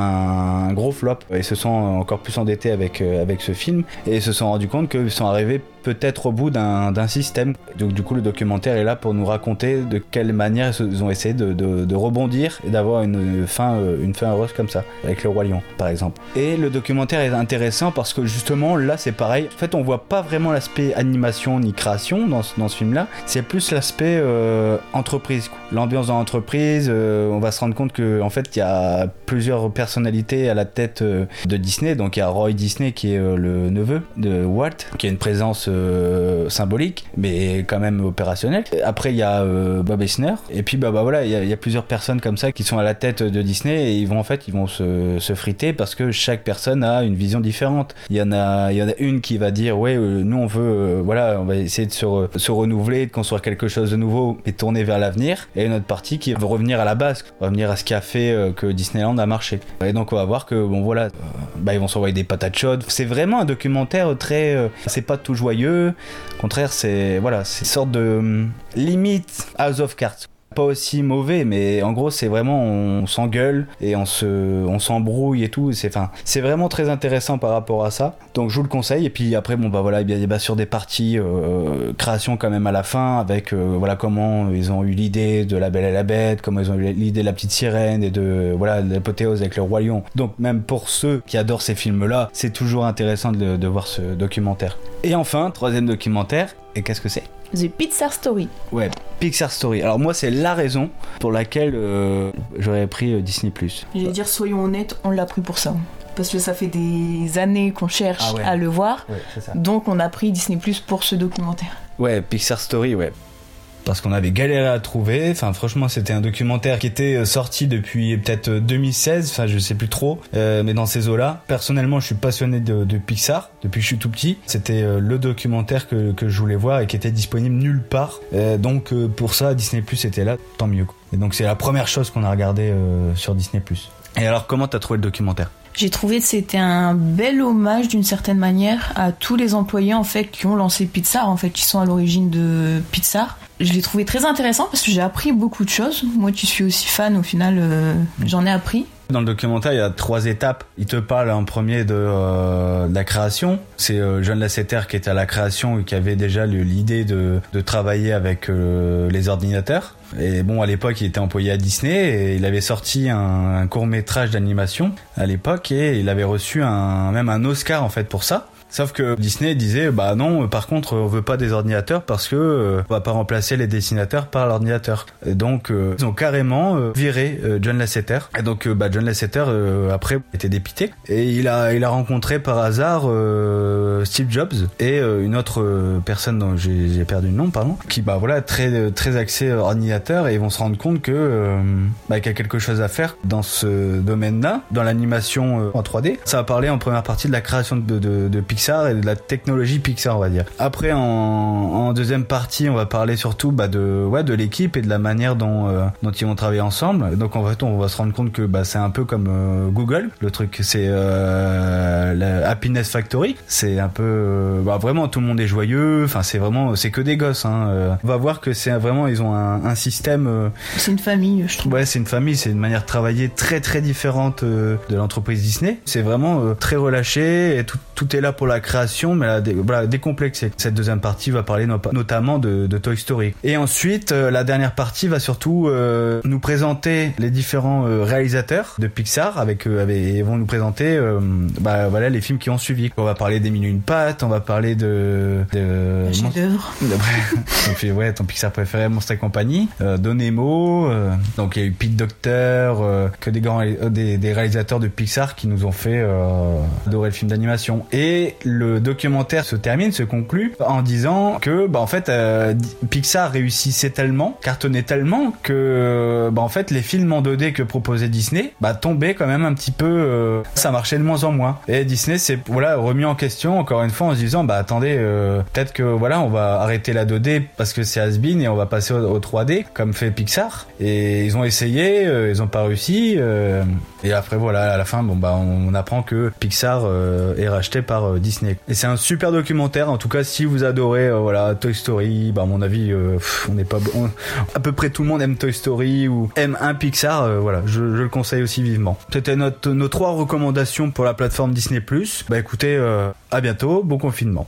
un gros flop. Ils se sont encore plus endettés avec, avec ce film et ils se sont rendus compte qu'ils sont arrivés peut-être au bout d'un système. Donc du coup le documentaire est là pour nous raconter de quelle manière ils ont essayé de, de- rebondir et d'avoir une fin, euh, une fin heureuse comme ça, avec le roi lion par exemple. Et le documentaire est intéressant parce que justement là c'est pareil. En fait on voit pas vraiment l'aspect animation ni création dans dans ce film là, c'est plus l'aspect euh, entreprise. L'ambiance dans l'entreprise, euh, on va se rendre compte que en fait il y a plusieurs personnalités à la tête de Disney. Donc il y a Roy Disney qui est le neveu de Walt, qui a une présence euh, symbolique, mais quand même opérationnelle. Après il y a euh, Bob Eisner, et puis bah, bah voilà, il y, a- plusieurs personnes comme ça qui sont à la tête de Disney et ils vont en fait ils vont se, se friter parce que chaque personne a une vision différente. Il y en a, il y en a une qui va dire ouais euh, nous on veut voilà on va essayer de se, re- se renouveler, de construire quelque chose de nouveau et tourner vers l'avenir. Et une autre partie qui veut revenir à la base, revenir à ce qui a fait que Disneyland a marché. Et donc on va voir que bon voilà, bah ils vont s'envoyer des patates chaudes. C'est vraiment un documentaire très, c'est pas tout joyeux. Au contraire c'est voilà, c'est une sorte de hum, limite House of Cards pas aussi mauvais mais en gros c'est vraiment on s'engueule et on se on s'embrouille et tout. C'est enfin c'est vraiment très intéressant par rapport à ça. Donc je vous le conseille. Et puis après bon bah voilà il y a débat sur des parties euh, création quand même à la fin avec euh, voilà comment ils ont eu l'idée de la Belle et la Bête comment ils ont eu l'idée de la petite sirène et de voilà l'apothéose avec le roi lion. Donc même pour ceux qui adorent ces films là c'est toujours intéressant de, de voir ce documentaire. Et enfin troisième documentaire et qu'est-ce que c'est? The Pixar Story. Ouais, Pixar Story. Alors moi, c'est la raison pour laquelle euh, j'aurais pris euh, Disney+. Je vais dire, soyons honnêtes, on l'a pris pour ça. Parce que ça fait des années qu'on cherche Ah ouais. à le voir. Ouais, c'est ça. Donc on a pris Disney Plus pour ce documentaire. Ouais, Pixar Story, ouais. Parce qu'on avait galéré à trouver. Enfin, franchement, c'était un documentaire qui était euh, sorti depuis peut-être euh, 2016. Enfin, je sais plus trop. Euh, mais dans ces eaux-là. Personnellement, je suis passionné de, Pixar depuis que je suis tout petit. C'était euh, le documentaire que, je voulais voir et qui était disponible nulle part. Euh, donc, euh, pour ça, Disney Plus était là. Tant mieux. Et donc, c'est la première chose qu'on a regardé euh, sur Disney Plus. Et alors, comment t'as trouvé le documentaire? J'ai trouvé que c'était un bel hommage d'une certaine manière à tous les employés en fait qui ont lancé Pixar en fait qui sont à l'origine de Pixar. Je l'ai trouvé très intéressant parce que j'ai appris beaucoup de choses. Moi qui suis aussi fan au final euh, j'en ai appris. Dans le documentaire, il y a trois étapes. Il te parle en premier de, euh, de la création. C'est euh, John Lasseter qui était à la création et qui avait déjà l'idée de, de travailler avec euh, les ordinateurs. Et bon, à l'époque, il était employé à Disney et il avait sorti un, un court métrage d'animation à l'époque et il avait reçu un, même un Oscar en fait pour ça. Sauf que Disney disait bah non par contre on veut pas des ordinateurs parce que euh, on va pas remplacer les dessinateurs par l'ordinateur. Donc euh, ils ont carrément euh, viré euh, John Lasseter. Et donc bah, John Lasseter après était dépité et il a il a rencontré par hasard Steve Jobs et une autre personne dont j'ai perdu le nom pardon qui bah voilà très très axé ordinateur et ils vont se rendre compte que bah, qu'il y a quelque chose à faire dans ce domaine-là dans l'animation en 3D. Ça va parler en première partie de la création de, de, de Pixar et de la technologie Pixar on va dire. Après en, en deuxième partie on va parler surtout bah, de ouais de l'équipe et de la manière dont euh, dont ils vont travailler ensemble. Donc en fait on va se rendre compte que bah, c'est un peu comme euh, Google. Le truc c'est euh, la Happiness Factory. C'est un peu bah, vraiment tout le monde est joyeux. Enfin c'est vraiment c'est que des gosses. Hein. On va voir que c'est vraiment ils ont un, un système. C'est une famille je trouve. Ouais, c'est une famille, c'est une manière de travailler très très différente de l'entreprise Disney. C'est vraiment très relâché et tout, tout est là pour la création, mais la dé- voilà, décomplexée. Cette deuxième partie va parler no- notamment de, de Toy Story. Et ensuite, euh, la dernière partie va surtout euh, nous présenter les différents euh, réalisateurs de Pixar, avec, euh, avec et vont nous présenter bah, voilà les films qui ont suivi. On va parler des et une pattes, on va parler de, de ton, fi- [laughs] ouais, ton Pixar préféré, Monstre et compagnie, Donemo, donc il y a eu Pete Docter, que des grands des, des réalisateurs de Pixar qui nous ont fait euh, adorer le film d'animation. Et le documentaire se termine, se conclut en disant que bah en fait euh, Pixar réussissait tellement, cartonnait tellement que bah en fait les films en 2D que proposait Disney bah tombaient quand même un petit peu euh, ça marchait de moins en moins. Et Disney s'est voilà remis en question encore une fois en se disant bah attendez euh, peut-être que voilà on va arrêter la 2D parce que c'est has-been et on va passer au, au 3D comme fait Pixar et ils ont essayé euh, ils ont pas réussi euh, et après voilà à la fin bon bah on, apprend que Pixar euh, est racheté par euh, Disney. Et c'est un super documentaire. En tout cas si vous adorez euh, voilà Toy Story bah à mon avis euh, on n'est pas à peu près tout le monde aime Toy Story ou aime un Pixar voilà je, je le conseille aussi vivement. C'était notre nos trois recommandations pour la plateforme Disney bah écoutez à bientôt. Bon confinement.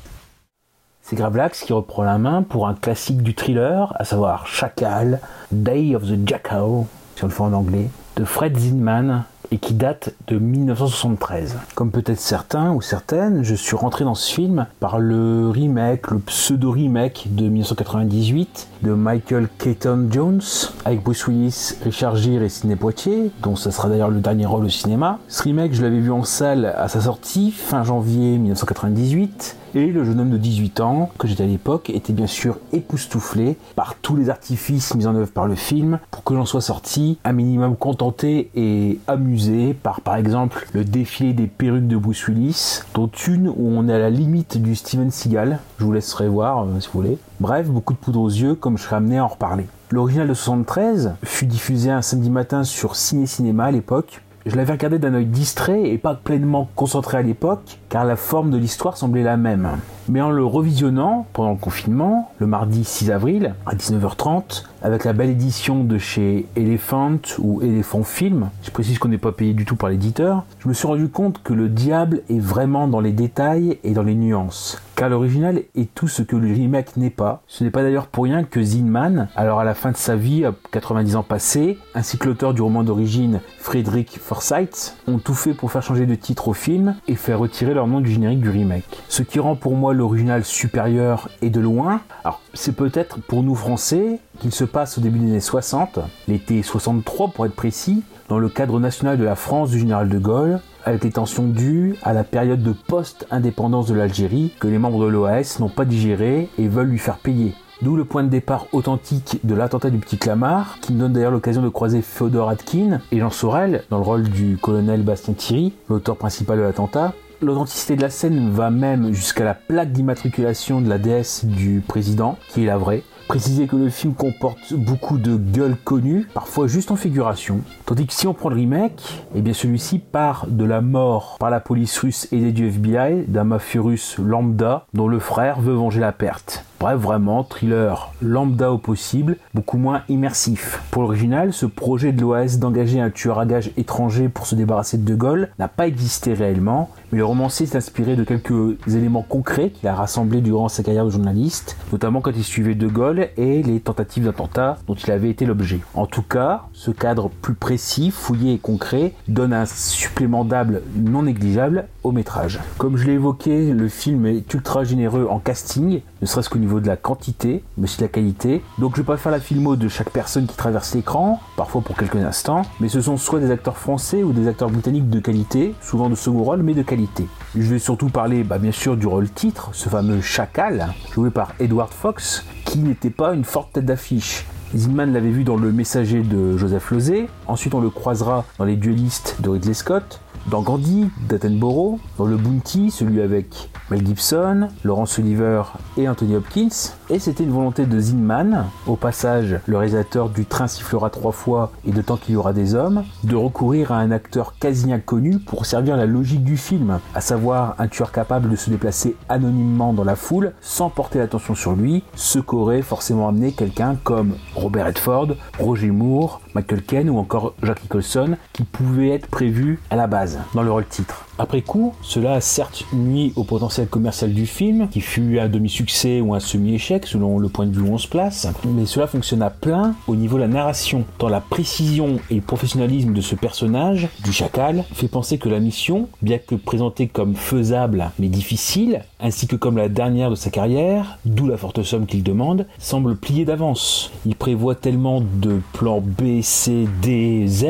C'est Gravelax qui reprend la main pour un classique du thriller, à savoir Chacal, Day of the Jackal, si on le fait en anglais, de Fred Zinman et qui date de 1973. Comme peut-être certains ou certaines, je suis rentré dans ce film par le remake, le pseudo-remake de 1998 de Michael Keaton Jones avec Bruce Willis, Richard Gere et Sidney Poitier, dont ce sera d'ailleurs le dernier rôle au cinéma. Ce remake, je l'avais vu en salle à sa sortie, fin janvier 1998, et le jeune homme de 18 ans, que j'étais à l'époque, était bien sûr époustouflé par tous les artifices mis en œuvre par le film pour que j'en sois sorti un minimum contenté et amusé par par exemple le défilé des perruques de Bruce Willis, dont une où on est à la limite du Steven Seagal. Je vous laisserai voir euh, si vous voulez. Bref, beaucoup de poudre aux yeux comme je serai amené à en reparler. L'original de 73 fut diffusé un samedi matin sur Ciné Cinéma à l'époque je l'avais regardé d'un œil distrait et pas pleinement concentré à l'époque, car la forme de l'histoire semblait la même. Mais en le revisionnant pendant le confinement, le mardi 6 avril à 19h30, avec la belle édition de chez Elephant ou Elephant Film, je précise qu'on n'est pas payé du tout par l'éditeur, je me suis rendu compte que le diable est vraiment dans les détails et dans les nuances. Car l'original est tout ce que le remake n'est pas. Ce n'est pas d'ailleurs pour rien que Zinman, alors à la fin de sa vie, à 90 ans passés, ainsi que l'auteur du roman d'origine Frederick Forsyth, ont tout fait pour faire changer de titre au film et faire retirer leur nom du générique du remake. Ce qui rend pour moi l'original supérieur et de loin. Alors, c'est peut-être pour nous français qu'il se passe au début des années 60, l'été 63 pour être précis, dans le cadre national de la France du général de Gaulle, avec les tensions dues à la période de post-indépendance de l'Algérie que les membres de l'OAS n'ont pas digéré et veulent lui faire payer. D'où le point de départ authentique de l'attentat du petit Clamart, qui me donne d'ailleurs l'occasion de croiser Féodor Atkin et Jean Sorel dans le rôle du colonel Bastien Thierry, l'auteur principal de l'attentat. L'authenticité de la scène va même jusqu'à la plaque d'immatriculation de la déesse du président, qui est la vraie. Préciser que le film comporte beaucoup de gueules connues, parfois juste en figuration. Tandis que si on prend le remake, eh celui-ci part de la mort par la police russe aidée du FBI d'un mafieux russe lambda dont le frère veut venger la perte. Bref, vraiment, thriller lambda au possible, beaucoup moins immersif. Pour l'original, ce projet de l'OAS d'engager un tueur à gages étranger pour se débarrasser de De Gaulle n'a pas existé réellement, mais le romancier s'est inspiré de quelques éléments concrets qu'il a rassemblés durant sa carrière de journaliste, notamment quand il suivait De Gaulle et les tentatives d'attentat dont il avait été l'objet. En tout cas, ce cadre plus précis, fouillé et concret donne un supplément d'âme non négligeable au métrage. Comme je l'ai évoqué, le film est ultra généreux en casting, ne serait-ce qu'au niveau de la quantité, mais aussi de la qualité. Donc je vais pas faire la filmo de chaque personne qui traverse l'écran, parfois pour quelques instants, mais ce sont soit des acteurs français ou des acteurs britanniques de qualité, souvent de second rôle, mais de qualité. Je vais surtout parler, bah, bien sûr, du rôle titre, ce fameux chacal, joué par Edward Fox, qui n'était pas une forte tête d'affiche. Zinman l'avait vu dans Le Messager de Joseph Losey, ensuite on le croisera dans Les Duellistes de Ridley Scott, dans Gandhi d'Attenborough, dans Le Bounty, celui avec Mel Gibson, Laurence Oliver et Anthony Hopkins, et c'était une volonté de Zinman, au passage le réalisateur du Train sifflera trois fois et de Tant qu'il y aura des hommes, de recourir à un acteur quasi inconnu pour servir la logique du film, à savoir un tueur capable de se déplacer anonymement dans la foule sans porter l'attention sur lui, ce qu'aurait forcément amené quelqu'un comme Robert Redford, Roger Moore, Michael Caine ou encore Jack Nicholson qui pouvait être prévu à la base dans le rôle titre. Après coup, cela a certes nuit au potentiel commercial du film, qui fut un demi-succès ou un semi-échec selon le point de vue où on se place, mais cela fonctionne à plein au niveau de la narration, tant la précision et le professionnalisme de ce personnage, du chacal, fait penser que la mission, bien que présentée comme faisable mais difficile, ainsi que comme la dernière de sa carrière, d'où la forte somme qu'il demande, semble pliée d'avance. Il prévoit tellement de plans B, C, D, Z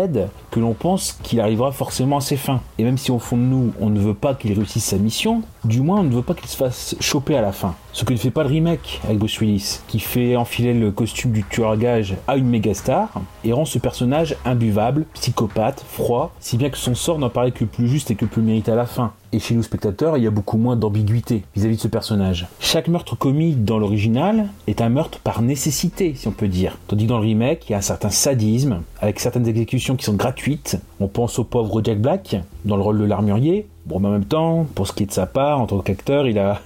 que l'on pense qu'il arrivera forcément à ses fins. Et même si au fond de nous, on ne veut pas qu'il réussisse sa mission, du moins on ne veut pas qu'il se fasse choper à la fin. Ce que ne fait pas le remake avec Bruce Willis, qui fait enfiler le costume du tueur à gage à une méga star et rend ce personnage imbuvable, psychopathe, froid, si bien que son sort n'en paraît que plus juste et que plus mérité à la fin. Et chez nous spectateurs, il y a beaucoup moins d'ambiguïté vis-à-vis de ce personnage. Chaque meurtre commis dans l'original est un meurtre par nécessité, si on peut dire. Tandis que dans le remake, il y a un certain sadisme, avec certaines exécutions qui sont gratuites. On pense au pauvre Jack Black, dans le rôle de l'armurier. Bon, mais en même temps, pour ce qui est de sa part, en tant qu'acteur, il a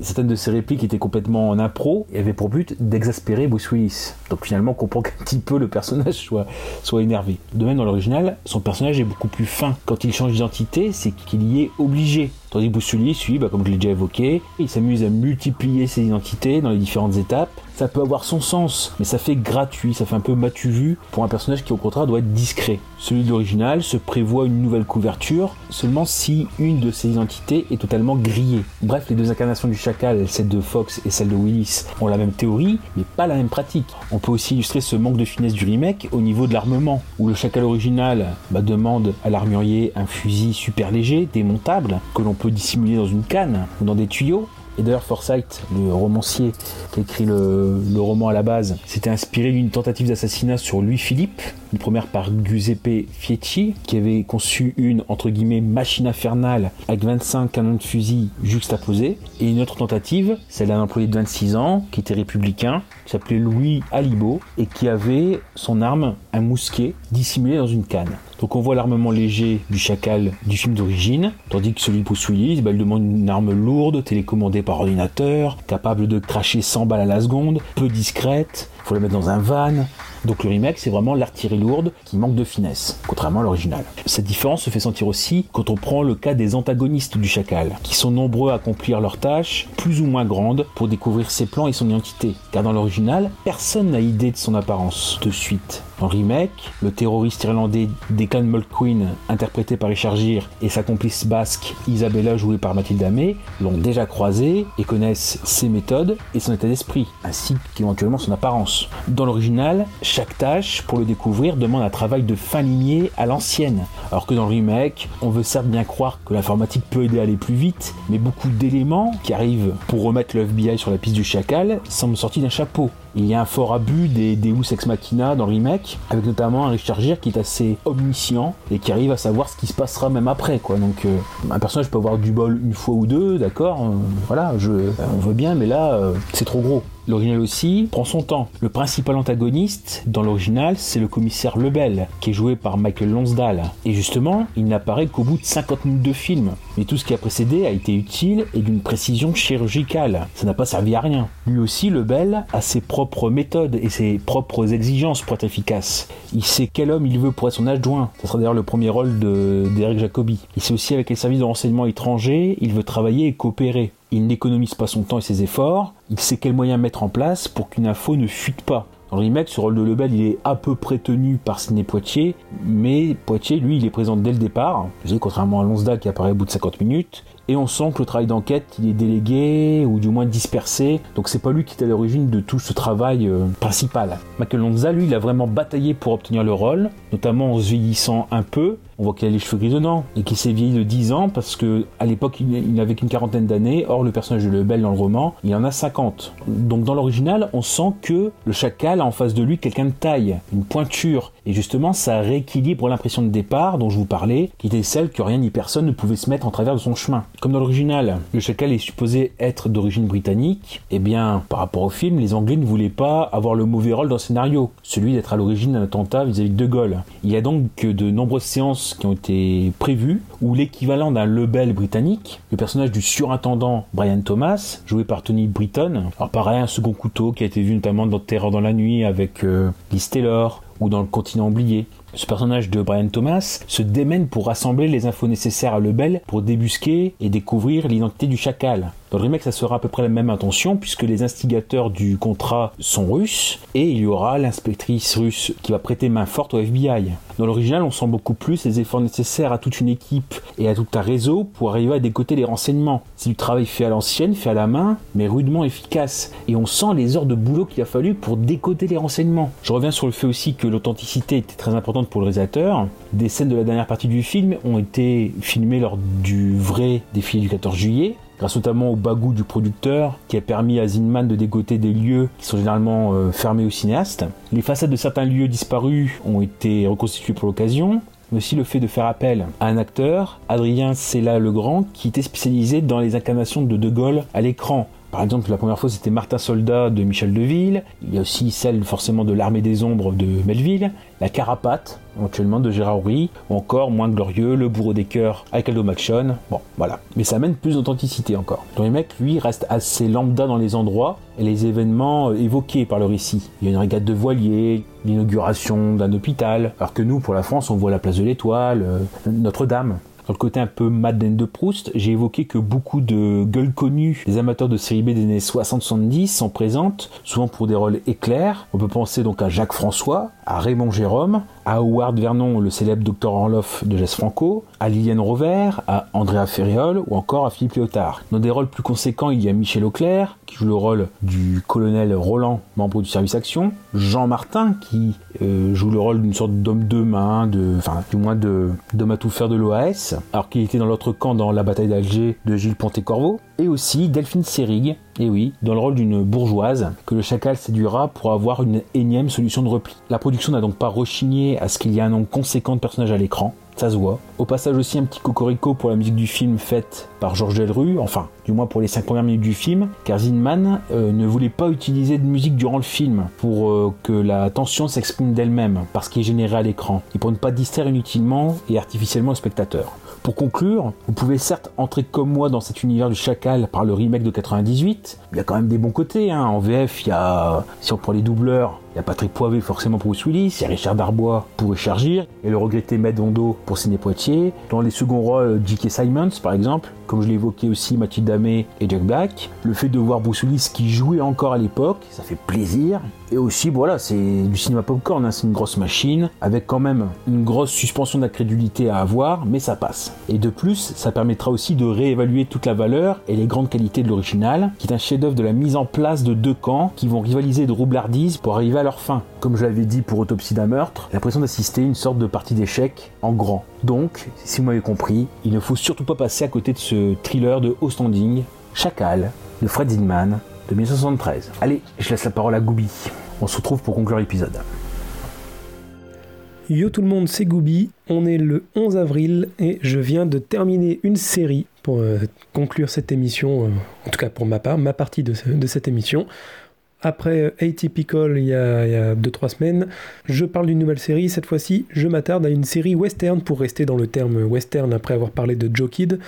certaines de ses répliques étaient complètement en impro et avaient pour but d'exaspérer Bruce Willis. Donc finalement, on comprend qu'un petit peu le personnage soit, soit énervé. De même, dans l'original, son personnage est beaucoup plus fin. Quand il change d'identité, c'est qu'il y est obligé. Tandis que Willis, lui, bah, comme je l'ai déjà évoqué, il s'amuse à multiplier ses identités dans les différentes étapes. Ça peut avoir son sens, mais ça fait gratuit, ça fait un peu matu vu pour un personnage qui au contraire doit être discret. Celui de l'original se prévoit une nouvelle couverture seulement si une de ses identités est totalement grillée. Bref, les deux incarnations du chacal, celle de Fox et celle de Willis, ont la même théorie, mais pas la même pratique. On peut aussi illustrer ce manque de finesse du remake au niveau de l'armement, où le chacal original bah, demande à l'armurier un fusil super léger, démontable, que l'on peut dissimuler dans une canne ou dans des tuyaux, et d'ailleurs, Forsyth, le romancier qui a écrit le, le roman à la base, s'était inspiré d'une tentative d'assassinat sur Louis-Philippe, une première par Giuseppe Fieschi, qui avait conçu une, entre guillemets, machine infernale avec 25 canons de fusil juxtaposés, et une autre tentative, celle d'un employé de 26 ans, qui était républicain, qui s'appelait Louis Alibo, et qui avait son arme, un mousquet, dissimulé dans une canne. Donc on voit l'armement léger du chacal du film d'origine, tandis que celui de Bruce bah, il demande une arme lourde, télécommandée par ordinateur, capable de cracher 100 balles à la seconde, peu discrète, faut la mettre dans un van. Donc le remake, c'est vraiment l'artillerie lourde qui manque de finesse, contrairement à l'original. Cette différence se fait sentir aussi quand on prend le cas des antagonistes du chacal, qui sont nombreux à accomplir leurs tâches, plus ou moins grandes, pour découvrir ses plans et son identité. Car dans l'original, personne n'a idée de son apparence de suite. Le remake, le terroriste irlandais Declan Mulqueen, interprété par Richard Gere, et sa complice basque Isabella, jouée par Mathilde Amé, l'ont déjà croisé et connaissent ses méthodes et son état d'esprit, ainsi qu'éventuellement son apparence. Dans l'original, chaque tâche, pour le découvrir, demande un travail de fin limier à l'ancienne, alors que dans le remake, on veut certes bien croire que l'informatique peut aider à aller plus vite, mais beaucoup d'éléments qui arrivent pour remettre le FBI sur la piste du chacal semblent sortis d'un chapeau. Il y a un fort abus des Deus Ex Machina dans le remake, avec notamment un Richard Gere qui est assez omniscient et qui arrive à savoir ce qui se passera même après. Quoi. Donc euh, un personnage peut avoir du bol une fois ou deux, d'accord, euh, voilà, je, on veut bien, mais là, euh, c'est trop gros. L'original aussi prend son temps. Le principal antagoniste dans l'original, c'est le commissaire Lebel, qui est joué par Michael Lonsdale. Et justement, il n'apparaît qu'au bout de 50 minutes de film. Mais tout ce qui a précédé a été utile et d'une précision chirurgicale. Ça n'a pas servi à rien. Lui aussi, Lebel a ses propres méthodes et ses propres exigences pour être efficace. Il sait quel homme il veut pour être son adjoint. Ce sera d'ailleurs le premier rôle d'Eric Jacobi. Il sait aussi avec les services de renseignement étrangers, il veut travailler et coopérer. Il n'économise pas son temps et ses efforts, il sait quels moyens mettre en place pour qu'une info ne fuite pas. Dans le remake, ce rôle de Lebel, il est à peu près tenu par Sidney Poitier, mais Poitier, lui, il est présent dès le départ, contrairement à Lonsdale qui apparaît au bout de 50 minutes, et on sent que le travail d'enquête il est délégué ou du moins dispersé. Donc c'est pas lui qui est à l'origine de tout ce travail euh, principal. Michael Lonza lui il a vraiment bataillé pour obtenir le rôle notamment en se vieillissant un peu. On voit qu'il a les cheveux grisonnants et qu'il s'est vieilli de 10 ans parce que à l'époque il n'avait qu'une quarantaine d'années. Or le personnage de Lebel dans le roman il en a 50 donc dans l'original on sent que le chacal a en face de lui quelqu'un de taille une pointure et justement ça rééquilibre l'impression de départ dont je vous parlais qui était celle que rien ni personne ne pouvait se mettre en travers de son chemin comme dans l'original, le chacal est supposé être d'origine britannique, eh bien, par rapport au film, les Anglais ne voulaient pas avoir le mauvais rôle dans le scénario, celui d'être à l'origine d'un attentat vis-à-vis de De Gaulle. Il y a donc de nombreuses séances qui ont été prévues où l'équivalent d'un Lebel britannique, le personnage du surintendant Brian Thomas, joué par Tony Britton, alors pareil, un second couteau qui a été vu notamment dans Terreur dans la nuit avec euh, Liz Taylor, ou dans le continent oublié. Ce personnage de Brian Thomas se démène pour rassembler les infos nécessaires à Lebel pour débusquer et découvrir l'identité du chacal. Dans le remake, ça sera à peu près la même intention puisque les instigateurs du contrat sont russes et il y aura l'inspectrice russe qui va prêter main forte au FBI. Dans l'original, on sent beaucoup plus les efforts nécessaires à toute une équipe et à tout un réseau pour arriver à décoter les renseignements. C'est du travail fait à l'ancienne, fait à la main, mais rudement efficace. Et on sent les heures de boulot qu'il a fallu pour décoter les renseignements. Je reviens sur le fait aussi que l'authenticité était très importante pour le réalisateur. Des scènes de la dernière partie du film ont été filmées lors du vrai défilé du 14 juillet grâce notamment au bagou du producteur qui a permis à Zinman de dégoter des lieux qui sont généralement euh, fermés aux cinéastes. Les façades de certains lieux disparus ont été reconstituées pour l'occasion mais aussi le fait de faire appel à un acteur, Adrien Sella Legrand, qui était spécialisé dans les incarnations de De Gaulle à l'écran. Par exemple, la première fois c'était Martin Soldat de Michel Deville, il y a aussi celle forcément de l'Armée des Ombres de Melville, La Carapate, éventuellement de Gérard Houry, ou encore Moins Glorieux, Le Bourreau des Cœurs avec Aldo. Bon, voilà. Mais ça amène plus d'authenticité encore. Le remake, lui, reste assez lambda dans les endroits et les événements euh, évoqués par le récit. Il y a une régate de voiliers, l'inauguration d'un hôpital, alors que nous, pour la France, on voit la place de l'Étoile, euh, Notre-Dame. Dans le côté un peu Madeleine de Proust, j'ai évoqué que beaucoup de gueules connues des amateurs de série B des années 60-70 sont présentes, souvent pour des rôles éclairs. On peut penser donc à Jacques François, à Raymond Jérôme, à Howard Vernon, le célèbre docteur Orloff de Jess Franco, à Liliane Rovert, à Andrea Ferriol ou encore à Philippe Léotard. Dans des rôles plus conséquents, il y a Michel Auclair, qui joue le rôle du colonel Roland, membre du service action, Jean Martin, qui euh, joue le rôle d'une sorte d'homme de main, enfin, du moins d'homme à tout faire de l'OAS, alors qu'il était dans l'autre camp dans la bataille d'Alger de Gilles Ponté-Corvaux, et aussi Delphine Seyrig, et oui, dans le rôle d'une bourgeoise que le chacal séduira pour avoir une énième solution de repli. La production n'a donc pas rechigné à ce qu'il y ait un nombre conséquent de personnages à l'écran, ça se voit. Au passage aussi un petit cocorico pour la musique du film faite par Georges Delru, enfin du moins pour les 5 premières minutes du film, car Zinman euh, ne voulait pas utiliser de musique durant le film pour euh, que la tension s'exprime d'elle-même, parce qu'il est généré à l'écran, et pour ne pas distraire inutilement et artificiellement le spectateur. Pour conclure, vous pouvez certes entrer comme moi dans cet univers du chacal par le remake de 98. Il y a quand même des bons côtés. Hein. En VF, il y a, si on prend les doubleurs, y a Patrick Poivet forcément pour Bruce Willis, il Richard Darbois pour Richard et le regretté Matt Dondo pour Ciné Poitiers. Dans les seconds rôles, J.K. Simons par exemple, comme je l'ai évoqué aussi Mathilde Damé et Jack Black. Le fait de voir Bruce Willis qui jouait encore à l'époque, ça fait plaisir. Et aussi, voilà, c'est du cinéma popcorn, hein, c'est une grosse machine, avec quand même une grosse suspension d'incrédulité à avoir, mais ça passe. Et de plus, ça permettra aussi de réévaluer toute la valeur et les grandes qualités de l'original, qui est un chef-d'œuvre de la mise en place de deux camps qui vont rivaliser de roublardise pour arriver à fin. Comme je l'avais dit pour Autopsie d'un meurtre, l'impression d'assister à une sorte de partie d'échecs en grand. Donc, si vous m'avez compris, il ne faut surtout pas passer à côté de ce thriller de haut standing, Chacal, de Fred Zinman, de 1973. Allez, je laisse la parole à Goubi. On se retrouve pour conclure l'épisode. Yo tout le monde, c'est Goubi. On est le 11 avril et je viens de terminer une série pour euh, conclure cette émission, euh, en tout cas pour ma part, ma partie de cette émission. Après euh, Atypical il y a 2-3 semaines, je parle d'une nouvelle série. Cette fois-ci, je m'attarde à une série western pour rester dans le terme western après avoir parlé de Joe Kidd.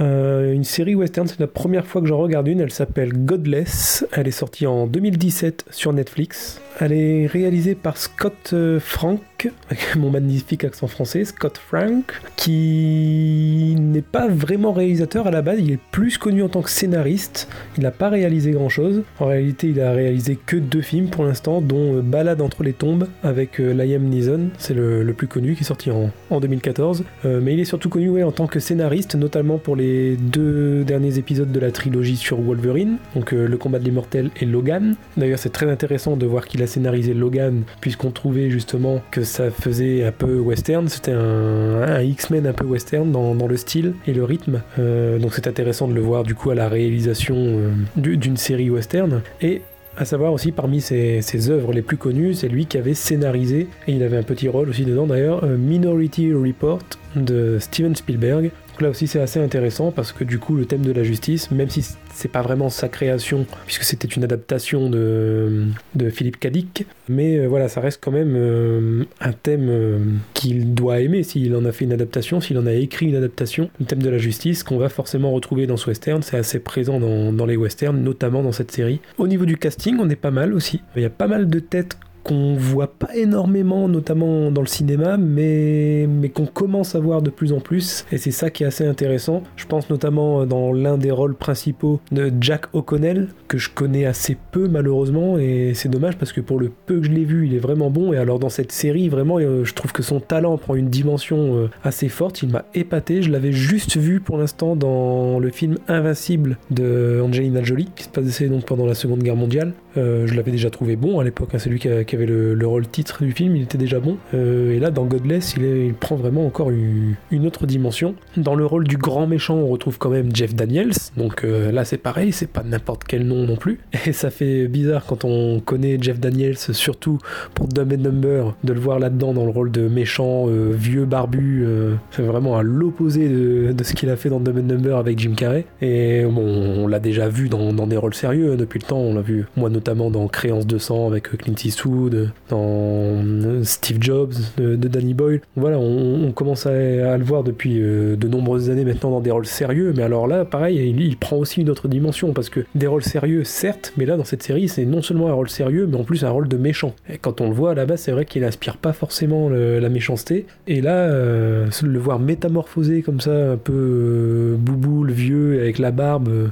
Euh, une série western, c'est la première fois que j'en regarde une. Elle s'appelle Godless. Elle est sortie en 2017 sur Netflix. Elle est réalisée par Scott euh, Frank, avec [laughs] mon magnifique accent français, Scott Frank, qui n'est pas vraiment réalisateur à la base. Il est plus connu en tant que scénariste. Il n'a pas réalisé grand chose. En réalité, il a réalisé que deux films pour l'instant, dont euh, Balade entre les tombes avec Liam Neeson. C'est le, plus connu qui est sorti en, en 2014. Euh, mais il est surtout connu en tant que scénariste, notamment pour les deux derniers épisodes de la trilogie sur Wolverine, donc euh, Le combat de l'immortel et Logan. D'ailleurs, c'est très intéressant de voir qu'il a scénarisé Logan, puisqu'on trouvait justement que ça faisait un peu western. C'était un, X-Men un peu western dans, le style et le rythme. Euh, donc c'est intéressant de le voir du coup à la réalisation euh, du- d'une série western. Et à savoir aussi parmi ses, ses œuvres les plus connues, c'est lui qui avait scénarisé, et il avait un petit rôle aussi dedans d'ailleurs, Minority Report de Steven Spielberg. Donc là aussi c'est assez intéressant parce que du coup le thème de la justice, même si c'est pas vraiment sa création, puisque c'était une adaptation de, de Philippe Cadic, mais euh, voilà ça reste quand même euh, un thème euh, qu'il doit aimer s'il en a fait une adaptation, s'il en a écrit une adaptation, le thème de la justice qu'on va forcément retrouver dans ce western, c'est assez présent dans, dans les westerns, notamment dans cette série. Au niveau du casting, on est pas mal aussi. Il y a pas mal de têtes qu'on voit pas énormément, notamment dans le cinéma, mais, mais qu'on commence à voir de plus en plus. Et c'est ça qui est assez intéressant. Je pense notamment dans l'un des rôles principaux de Jack O'Connell, que je connais assez peu malheureusement. Et c'est dommage parce que pour le peu que je l'ai vu, il est vraiment bon. Et alors dans cette série, vraiment, euh, je trouve que son talent prend une dimension euh, assez forte. Il m'a épaté. Je l'avais juste vu pour l'instant dans le film Invincible de Angelina Jolie, qui se passait donc pendant la Seconde Guerre mondiale. Euh, je l'avais déjà trouvé bon à l'époque, hein, c'est lui qui, avait le, le rôle titre du film, il était déjà bon. Euh, et là, dans Godless, il, prend vraiment encore une, autre dimension. Dans le rôle du grand méchant, on retrouve quand même Jeff Daniels, donc euh, là c'est pareil, c'est pas n'importe quel nom non plus. [laughs] Et ça fait bizarre quand on connaît Jeff Daniels, surtout pour Dumb and Number, de le voir là-dedans dans le rôle de méchant, vieux barbu, c'est vraiment à l'opposé de, de ce qu'il a fait dans Dumb and Number avec Jim Carrey. Et bon, on l'a déjà vu dans, dans des rôles sérieux hein, depuis le temps, on l'a vu moi notamment dans Créance de sang avec Clint Eastwood, dans euh, Steve Jobs de, Danny Boyle. Voilà, on, commence à, le voir depuis euh, de nombreuses années maintenant dans des rôles sérieux, mais alors là, pareil, il, prend aussi une autre dimension parce que des rôles sérieux, certes, mais là dans cette série, c'est non seulement un rôle sérieux, mais en plus un rôle de méchant. Et quand on le voit à la base, c'est vrai qu'il inspire pas forcément le- la méchanceté, et là, euh, le voir métamorphosé comme ça, un peu euh, bouboule, vieux, avec la barbe,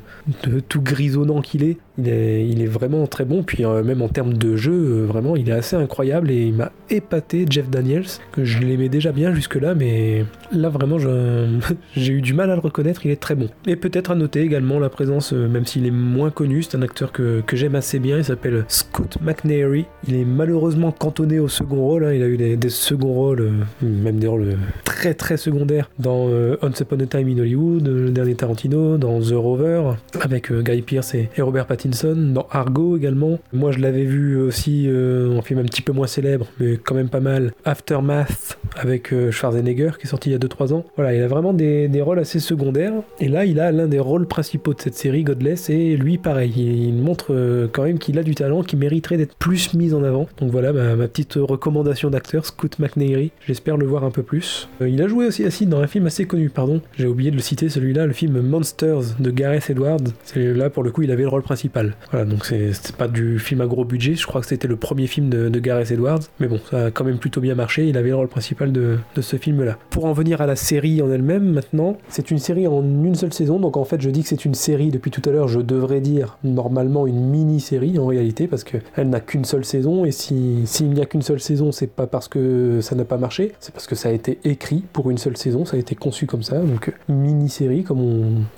tout grisonnant qu'il est, il est, il est vraiment très bon. Puis euh, même en termes de jeu, euh, vraiment, il est assez incroyable et il m'a épaté, Jeff Daniels, que je l'aimais déjà bien jusque-là, mais là vraiment, [laughs] j'ai eu du mal à le reconnaître. Il est très bon. Et peut-être à noter également la présence, euh, même s'il est moins connu, c'est un acteur que, que j'aime assez bien. Il s'appelle Scott McNairy. Il est malheureusement cantonné au second rôle. hein. Il a eu des, des seconds rôles, même des rôles très très secondaires dans Once Upon a Time in Hollywood, le dernier Tarantino, dans The Rover, avec Guy Pearce et, et Robert Pattinson, dans Argo également. Moi je l'avais vu aussi euh, en film un petit peu moins célèbre, mais quand même pas mal, Aftermath avec euh, Schwarzenegger qui est sorti il y a 2-3 ans. Voilà, il a vraiment des, des rôles assez secondaires. Et là, il a l'un des rôles principaux de cette série, Godless, et lui pareil, il, montre euh, quand même qu'il a du talent, qui mériterait d'être plus mis en avant. Donc voilà ma, petite recommandation d'acteur, Scoot McNairy. J'espère le voir un peu plus. Euh, il a joué aussi assis dans un film assez connu, pardon. J'ai oublié de le citer, celui-là, le film Monsters de Gareth Edwards. C'est là pour le coup, il avait le rôle principal. Voilà, donc c'est pas du film à gros budget. Je crois que c'était le premier film de, Gareth Edwards, mais bon, ça a quand même plutôt bien marché. Il avait le rôle principal de, ce film-là. Pour en venir à la série en elle-même, maintenant, c'est une série en une seule saison. Donc en fait, je dis que c'est une série depuis tout à l'heure. Je devrais dire normalement une mini-série en réalité, parce qu'elle n'a qu'une seule saison. Et si s'il n'y a qu'une seule saison, c'est pas parce que ça n'a pas marché, c'est parce que ça a été écrit pour une seule saison. Ça a été conçu comme ça. Donc mini-série, comme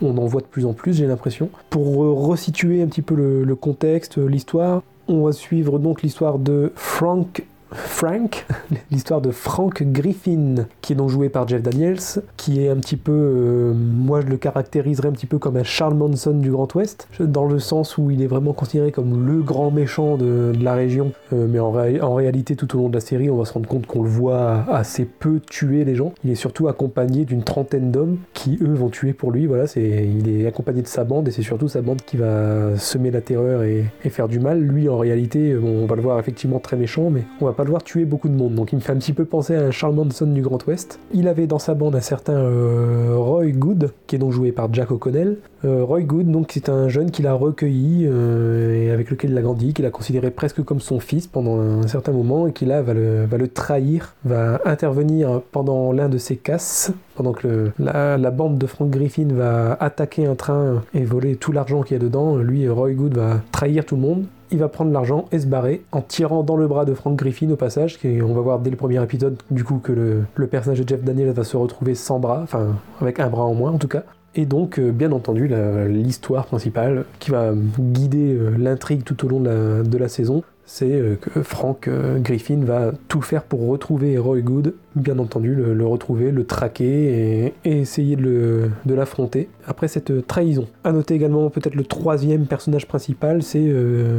on, en voit de plus en plus, j'ai l'impression. Pour resituer un petit peu le, le contexte, l'histoire, on va suivre donc l'histoire de Frank Frank, [laughs] l'histoire de Frank Griffin, qui est donc joué par Jeff Daniels, qui est un petit peu, euh, moi je le caractériserais un petit peu comme un Charles Manson du Grand Ouest, dans le sens où il est vraiment considéré comme le grand méchant de, la région, Euh, mais en, ré- en réalité tout au long de la série, on va se rendre compte qu'on le voit assez peu tuer les gens. Il est surtout accompagné d'une trentaine d'hommes qui eux vont tuer pour lui. Voilà, c'est, il est accompagné de sa bande et c'est surtout sa bande qui va semer la terreur et, faire du mal. Lui en réalité, bon, on va le voir effectivement très méchant, mais on va pas le voir tuer beaucoup de monde. Donc il me fait un petit peu penser à un Charles Manson du Grand Ouest. Il avait dans sa bande un certain euh, Roy Good, qui est donc joué par Jack O'Connell. Euh, Roy Good, donc c'est un jeune qu'il a recueilli euh, et avec lequel il a grandi, qu'il a considéré presque comme son fils pendant un certain moment et qui là va le, va le trahir, va intervenir pendant l'un de ses casses, pendant que la, la bande de Frank Griffin va attaquer un train et voler tout l'argent qu'il y a dedans. Lui, Roy Good, va trahir tout le monde. Il va prendre l'argent et se barrer en tirant dans le bras de Frank Griffin au passage. Qui, on va voir dès le premier épisode du coup que le, personnage de Jeff Daniels va se retrouver sans bras, enfin avec un bras en moins en tout cas. Et donc, euh, bien entendu, l'histoire principale qui va guider euh, l'intrigue tout au long de la saison, c'est euh, que Frank euh, Griffin va tout faire pour retrouver Roy Good, bien entendu, le, retrouver, le traquer et, essayer de l'affronter après cette euh, trahison. À noter également peut-être le troisième personnage principal, c'est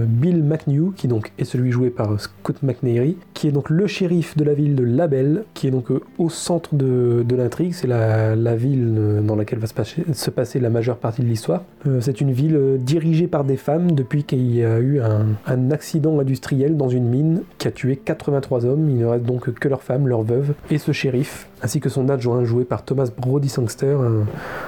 Bill McNew, qui donc est celui joué par Scott McNairy, qui est donc le shérif de la ville de Label, qui est donc au centre de, de l'intrigue, c'est la, la ville dans laquelle va se passer, se passer la majeure partie de l'histoire. C'est une ville dirigée par des femmes depuis qu'il y a eu un, un accident industriel dans une mine qui a tué 83 hommes. Il ne reste donc que leurs femmes, leurs veuves et ce shérif ainsi que son adjoint joué par Thomas Brody Sangster,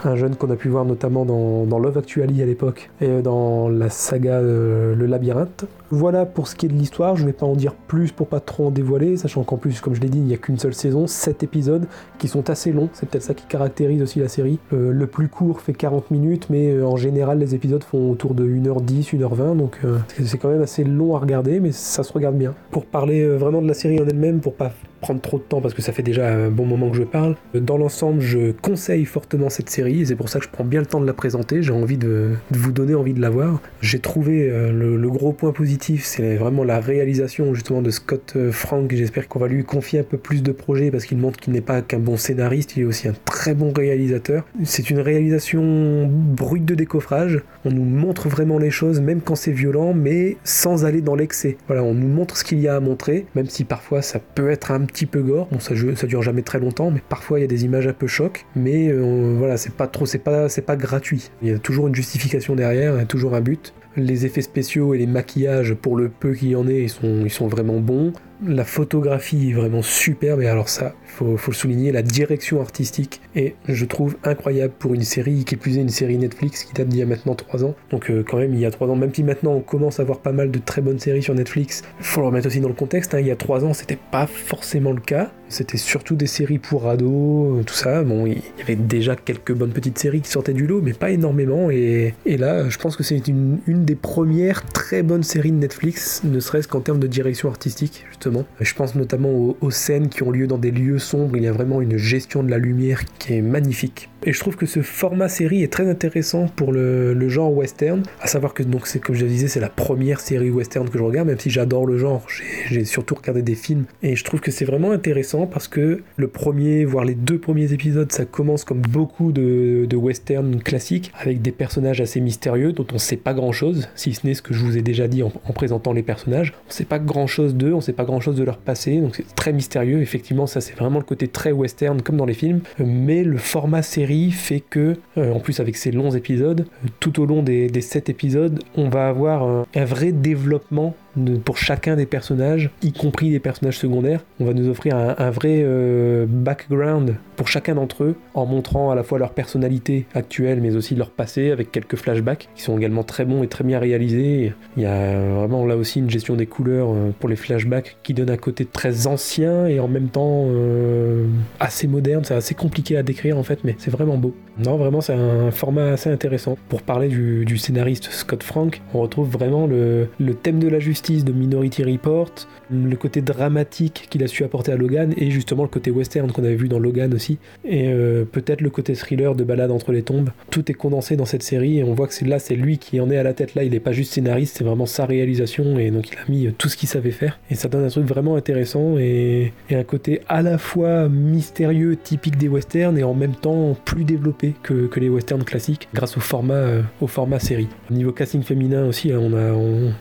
un, un jeune qu'on a pu voir notamment dans, Love Actually à l'époque et dans la saga euh, Le Labyrinthe. Voilà pour ce qui est de l'histoire, je vais pas en dire plus pour pas trop en dévoiler, sachant qu'en plus, comme je l'ai dit, il n'y a qu'une seule saison, 7 épisodes qui sont assez longs, c'est peut-être ça qui caractérise aussi la série. Euh, le plus court fait 40 minutes, mais euh, en général les épisodes font autour de 1h10, 1h20, donc c'est quand même assez long à regarder, mais ça se regarde bien. Pour parler vraiment de la série en elle-même, pour pas prendre trop de temps parce que ça fait déjà un bon moment que je parle. Dans l'ensemble, je conseille fortement cette série c'est pour ça que je prends bien le temps de la présenter. J'ai envie de, de vous donner envie de la voir. J'ai trouvé euh, le, le gros point positif, c'est vraiment la réalisation justement de Scott euh, Frank. J'espère qu'on va lui confier un peu plus de projets parce qu'il montre qu'il n'est pas qu'un bon scénariste, il est aussi un très bon réalisateur. C'est une réalisation brute de décoffrage. On nous montre vraiment les choses, même quand c'est violent, mais sans aller dans l'excès. Voilà, on nous montre ce qu'il y a à montrer, même si parfois ça peut être un petit peu gore. Bon, ça, dure jamais très longtemps, mais parfois il y a des images un peu choc. Mais euh, voilà, c'est pas trop, c'est pas, gratuit. Il y a toujours une justification derrière, il y a toujours un but. Les effets spéciaux et les maquillages, pour le peu qu'il y en ait, ils sont vraiment bons. La photographie est vraiment superbe, et alors ça, faut, faut le souligner, la direction artistique est, je trouve, incroyable pour une série qui plus est une série Netflix qui date d'il y a maintenant 3 ans. Donc euh, quand même, il y a 3 ans, même si maintenant on commence à voir pas mal de très bonnes séries sur Netflix, faut le remettre aussi dans le contexte, hein, il y a 3 ans, c'était pas forcément le cas. C'était surtout des séries pour ados, euh, tout ça. Bon, il y avait déjà quelques bonnes petites séries qui sortaient du lot, mais pas énormément. Et, et là, je pense que c'est une, une des premières très bonnes séries de Netflix, ne serait-ce qu'en termes de direction artistique, justement. Je pense notamment aux, scènes qui ont lieu dans des lieux sombres. Il y a vraiment une gestion de la lumière qui est magnifique. Et je trouve que ce format série est très intéressant pour le, genre western, à savoir que donc comme je disais, c'est la première série western que je regarde, même si j'adore le genre, j'ai- surtout regardé des films et je trouve que c'est vraiment intéressant parce que le premier, voire les deux premiers épisodes, ça commence comme beaucoup de, de western classiques avec des personnages assez mystérieux dont on sait pas grand chose, si ce n'est ce que je vous ai déjà dit en, en présentant les personnages. On sait pas grand chose d'eux, on sait pas grand de leur passé, donc c'est très mystérieux. Effectivement, ça c'est vraiment le côté très western comme dans les films, mais le format série fait que, euh, en plus avec ces longs épisodes, euh, tout au long des, des sept épisodes, on va avoir un vrai développement pour chacun des personnages, y compris les personnages secondaires. On va nous offrir un, vrai euh, background pour chacun d'entre eux, en montrant à la fois leur personnalité actuelle, mais aussi leur passé, avec quelques flashbacks qui sont également très bons et très bien réalisés. Il y a vraiment là aussi une gestion des couleurs euh, pour les flashbacks qui donne un côté très ancien et en même temps euh, assez moderne. C'est assez compliqué à décrire en fait, mais c'est vraiment beau. Non, vraiment, c'est un format assez intéressant. Pour parler du, scénariste Scott Frank, on retrouve vraiment le thème de la justice de Minority Report, le côté dramatique qu'il a su apporter à Logan et justement le côté western qu'on avait vu dans Logan aussi, et euh, peut-être le côté thriller de Balade entre les tombes. Tout est condensé dans cette série et on voit que là, c'est lui qui en est à la tête. Là, il n'est pas juste scénariste, c'est vraiment sa réalisation et donc il a mis euh, tout ce qu'il savait faire et ça donne un truc vraiment intéressant et, un côté à la fois mystérieux, typique des westerns et en même temps plus développé que, les westerns classiques grâce au format, euh, au format série. Au niveau casting féminin aussi, hein, on a,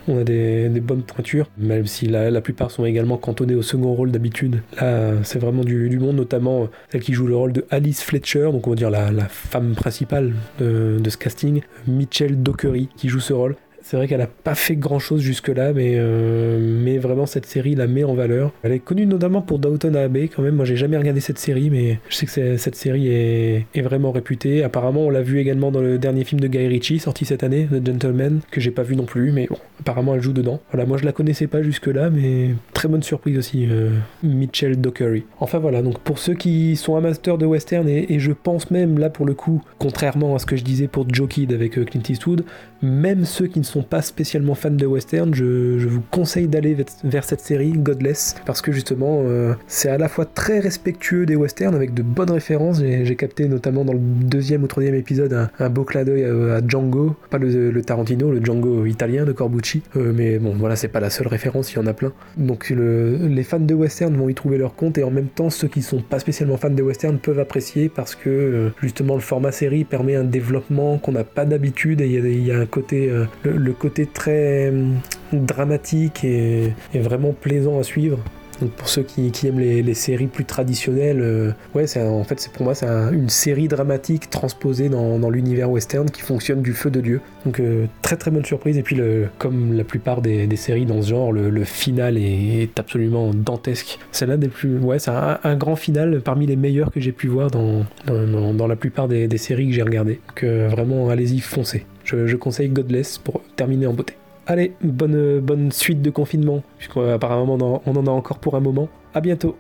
on, a des, bonnes pointures, même si la plupart sont également cantonnés au second rôle d'habitude. Là, c'est vraiment du, monde, notamment euh, celle qui joue le rôle de Alice Fletcher, donc on va dire la, la femme principale de, de ce casting, Mitchell Dockery, qui joue ce rôle. C'est vrai qu'elle a pas fait grand chose jusque-là, mais, euh, mais vraiment cette série la met en valeur. Elle est connue notamment pour Downton Abbey quand même. Moi j'ai jamais regardé cette série, mais je sais que cette série est, est vraiment réputée. Apparemment, on l'a vu également dans le dernier film de Guy Ritchie sorti cette année, The Gentleman, que j'ai pas vu non plus, mais bon, apparemment elle joue dedans. Voilà, moi je la connaissais pas jusque-là, mais très bonne surprise aussi, euh, Mitchell Dockery. Enfin voilà, donc pour ceux qui sont amateurs de western, et, je pense même là pour le coup, contrairement à ce que je disais pour Joe Kid avec euh, Clint Eastwood, même ceux qui ne sont pas spécialement fans de western, je, vous conseille d'aller vers- cette série Godless parce que justement euh, c'est à la fois très respectueux des westerns avec de bonnes références. J'ai capté notamment dans le deuxième ou troisième épisode un, beau clin d'œil à, Django, pas le, le Tarantino, le Django italien de Corbucci, mais bon voilà c'est pas la seule référence, il y en a plein. Donc le- les fans de western vont y trouver leur compte et en même temps ceux qui sont pas spécialement fans de western peuvent apprécier parce que euh, justement le format série permet un développement qu'on n'a pas d'habitude et il y a- un côté euh, le, côté très hum, dramatique et vraiment plaisant à suivre. Donc pour ceux qui, aiment les, séries plus traditionnelles, euh, ouais, en fait pour moi c'est un- une série dramatique transposée dans, l'univers western qui fonctionne du feu de dieu. Donc euh, très très bonne surprise et puis comme la plupart des, séries dans ce genre, le, final est, absolument dantesque. C'est l'un des plus, ouais, c'est un, grand final parmi les meilleurs que j'ai pu voir dans, la plupart des, séries que j'ai regardées. Donc euh, vraiment allez-y foncez. Je conseille Godless pour terminer en beauté. Allez, bonne, bonne suite de confinement, puisqu'apparemment on en- on en a encore pour un moment. À bientôt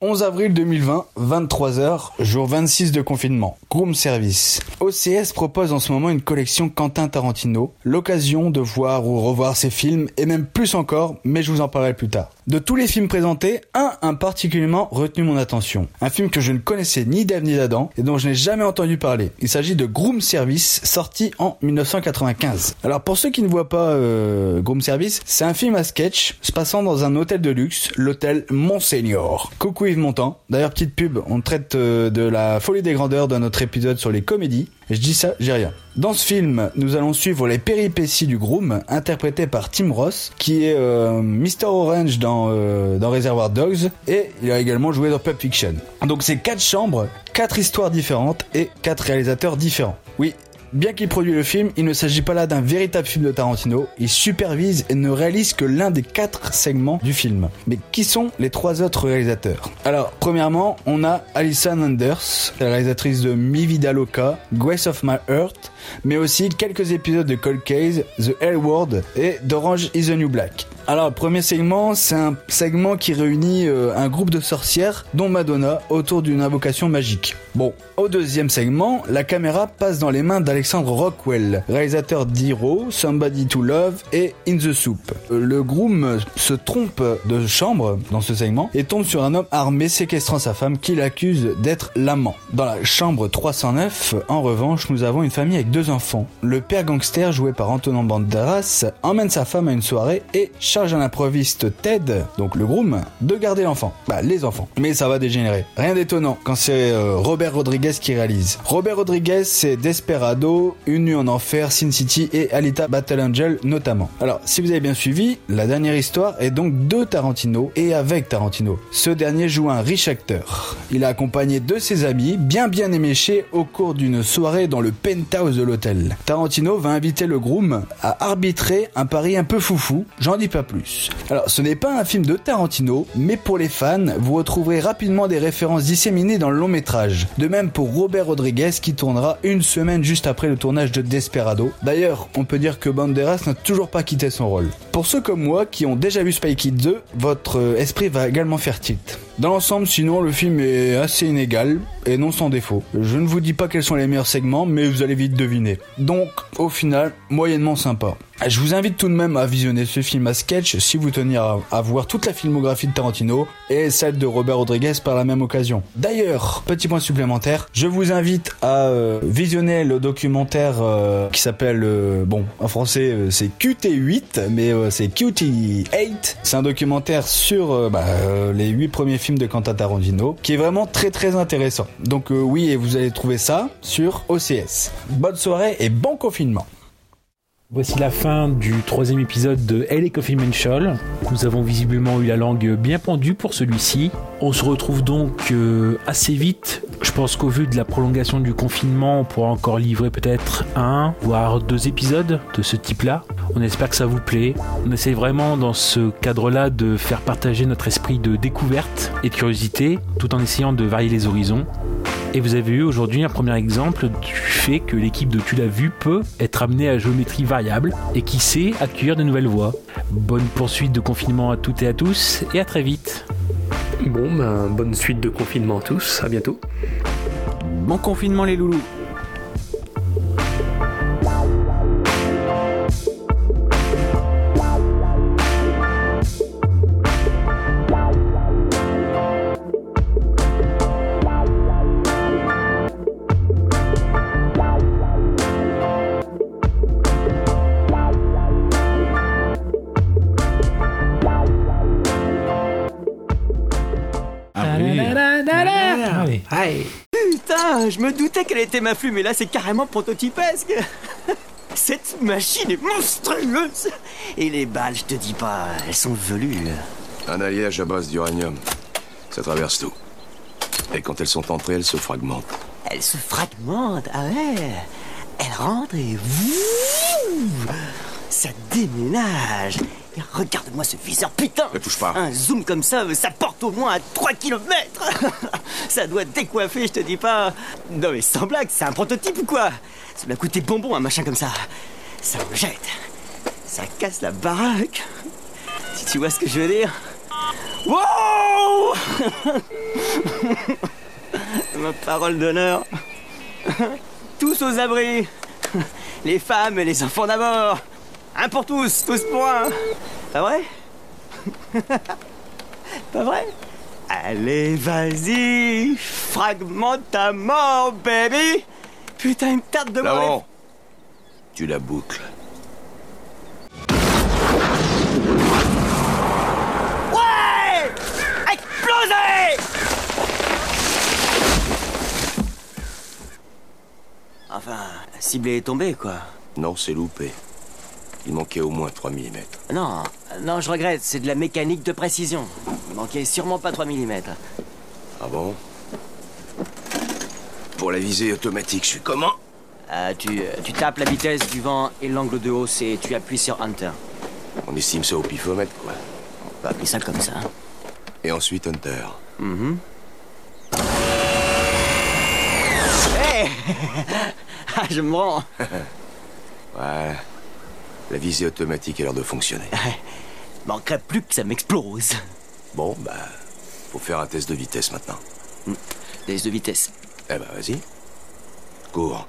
11 avril 2020, 23h, jour 26 de confinement. Groom Service. OCS propose en ce moment une collection Quentin Tarantino, l'occasion de voir ou revoir ses films, et même plus encore, mais je vous en parlerai plus tard. De tous les films présentés, un a particulièrement retenu mon attention. Un film que je ne connaissais ni d'Ève ni d'Adam, et dont je n'ai jamais entendu parler. Il s'agit de Groom Service, sorti en 1995. Alors pour ceux qui ne voient pas euh, Groom Service, c'est un film à sketch se passant dans un hôtel de luxe, l'hôtel Monseigneur. Coucou Yves Montand. D'ailleurs petite pub, on traite euh, de la folie des grandeurs dans notre épisode sur les comédies. Je dis ça, j'ai rien. Dans ce film, nous allons suivre les péripéties du groom, interprété par Tim Ross, qui est euh, Mr. Orange dans, euh, dans Reservoir Dogs, et il a également joué dans Pulp Fiction. Donc c'est quatre chambres, quatre histoires différentes et quatre réalisateurs différents. Oui, Bien qu'il produit le film, il ne s'agit pas là d'un véritable film de Tarantino. Il supervise et ne réalise que l'un des quatre segments du film. Mais qui sont les trois autres réalisateurs? Alors, premièrement, on a Alison Anders, la réalisatrice de Mi Vida Loca, Grace of My Heart, mais aussi quelques épisodes de Cold Case, The L Word et d'Orange is the New Black. Alors, le premier segment, c'est un segment qui réunit euh, un groupe de sorcières, dont Madonna, autour d'une invocation magique. Bon, au deuxième segment, la caméra passe dans les mains d'Alexandre Rockwell, réalisateur d'Hero, Somebody to Love et In the Soup. Euh, Le groom se trompe de chambre dans ce segment et tombe sur un homme armé séquestrant sa femme qui l'accuse d'être l'amant. Dans la chambre 309, en revanche, nous avons une famille avec deux enfants. Le père gangster, joué par Antonin Banderas, emmène sa femme à une soirée et charge un improviste Ted, donc le groom, de garder l'enfant. Bah, les enfants. Mais ça va dégénérer. Rien d'étonnant quand c'est euh, Robert Rodriguez qui réalise. Robert Rodriguez, c'est Desperado, Une nuit en enfer, Sin City et Alita Battle Angel notamment. Alors, si vous avez bien suivi, la dernière histoire est donc de Tarantino et avec Tarantino. Ce dernier joue un riche acteur. Il a accompagné de ses amis, bien bien éméchés, au cours d'une soirée dans le penthouse de l'hôtel. Tarantino va inviter le groom à arbitrer un pari un peu foufou, j'en dis pas plus. Alors, ce n'est pas un film de Tarantino, mais pour les fans, vous retrouverez rapidement des références disséminées dans le long métrage. De même pour Robert Rodriguez qui tournera une semaine juste après le tournage de Desperado. D'ailleurs, on peut dire que Banderas n'a toujours pas quitté son rôle. Pour ceux comme moi qui ont déjà vu Spy Kids 2, votre euh, esprit va également faire tilt. Dans l'ensemble, sinon, le film est assez inégal et non sans défaut. Je ne vous dis pas quels sont les meilleurs segments, mais vous allez vite deviner. Donc, au final, moyennement sympa. Je vous invite tout de même à visionner ce film à sketch si vous teniez à, voir toute la filmographie de Tarantino et celle de Robert Rodriguez par la même occasion. D'ailleurs, petit point supplémentaire, je vous invite à euh, visionner le documentaire euh, qui s'appelle, euh, bon, en français c'est QT8, mais c'est QT8. C'est un documentaire sur bah, les 8 premiers films de Quentin Tarantino qui est vraiment très très intéressant. Donc euh, oui, et vous allez trouver ça sur OCS. Bonne soirée et bon confinement. Voici la fin du troisième épisode de LA Coffee Show. Nous avons visiblement eu la langue bien pendue pour celui-ci. On se retrouve donc euh, assez vite. Je pense qu'au vu de la prolongation du confinement, on pourra encore livrer peut-être un, voire deux épisodes de ce type-là. On espère que ça vous plaît. On essaie vraiment dans ce cadre-là de faire partager notre esprit de découverte et de curiosité, tout en essayant de varier les horizons. Et vous avez eu aujourd'hui un premier exemple du fait que l'équipe de Tu l'as vu peut être amenée à géométrie variable et qui sait accueillir de nouvelles voix. Bonne poursuite de confinement à toutes et à tous et à très vite. Bon, ben, bonne suite de confinement à tous, à bientôt. Bon confinement les loulous. Putain, je me doutais qu'elle était ma mais là c'est carrément prototypesque. [laughs] Cette machine est monstrueuse. Et les balles, je te dis pas, elles sont velues. Un alliage à base d'uranium. Ça traverse tout. Et quand elles sont entrées, elles se fragmentent. Elle se fragmente, ah ouais. Elle rentre et... Ça déménage. Regarde-moi ce viseur, putain Ne touche pas. Un zoom comme ça, ça porte au moins à 3 km Ça doit décoiffer, je te dis pas. Non mais sans blague, c'est un prototype ou quoi? Ça m'a coûté bonbon un machin comme ça. Ça me jette. Ça casse la baraque. Si tu vois ce que je veux dire. Wow [laughs] Ma parole d'honneur. Tous aux abris. Les femmes et les enfants d'abord. Un pour tous, tous pour un. Pas vrai? [laughs] Pas vrai? Allez, vas-y, fragmente ta mort, baby Putain, une tarte de L'avant Tu la boucles. Ouais Explosé Enfin, la cible est tombée, quoi. Non, c'est loupé. Il manquait au moins 3 mm. Non, non, je regrette, c'est de la mécanique de précision. Il manquait sûrement pas 3 mm. Ah bon Pour la visée automatique, je suis comment Euh, tu, tu tapes la vitesse du vent et l'angle de hausse et tu appuies sur Hunter. On estime ça au pifomètre, quoi. On peut appeler ça comme ça. Et ensuite Hunter. Mhm. Hey [laughs] [laughs] Ah, je me rends. Ouais. La visée automatique a l'air de fonctionner. [laughs] Manquerait plus que ça m'explose. Bon, bah. Faut faire un test de vitesse maintenant. Test de vitesse. Eh bah, vas-y. Cours.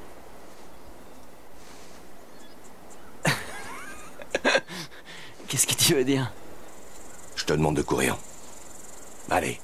[laughs] Qu'est-ce que tu veux dire? Je te demande de courir. Allez.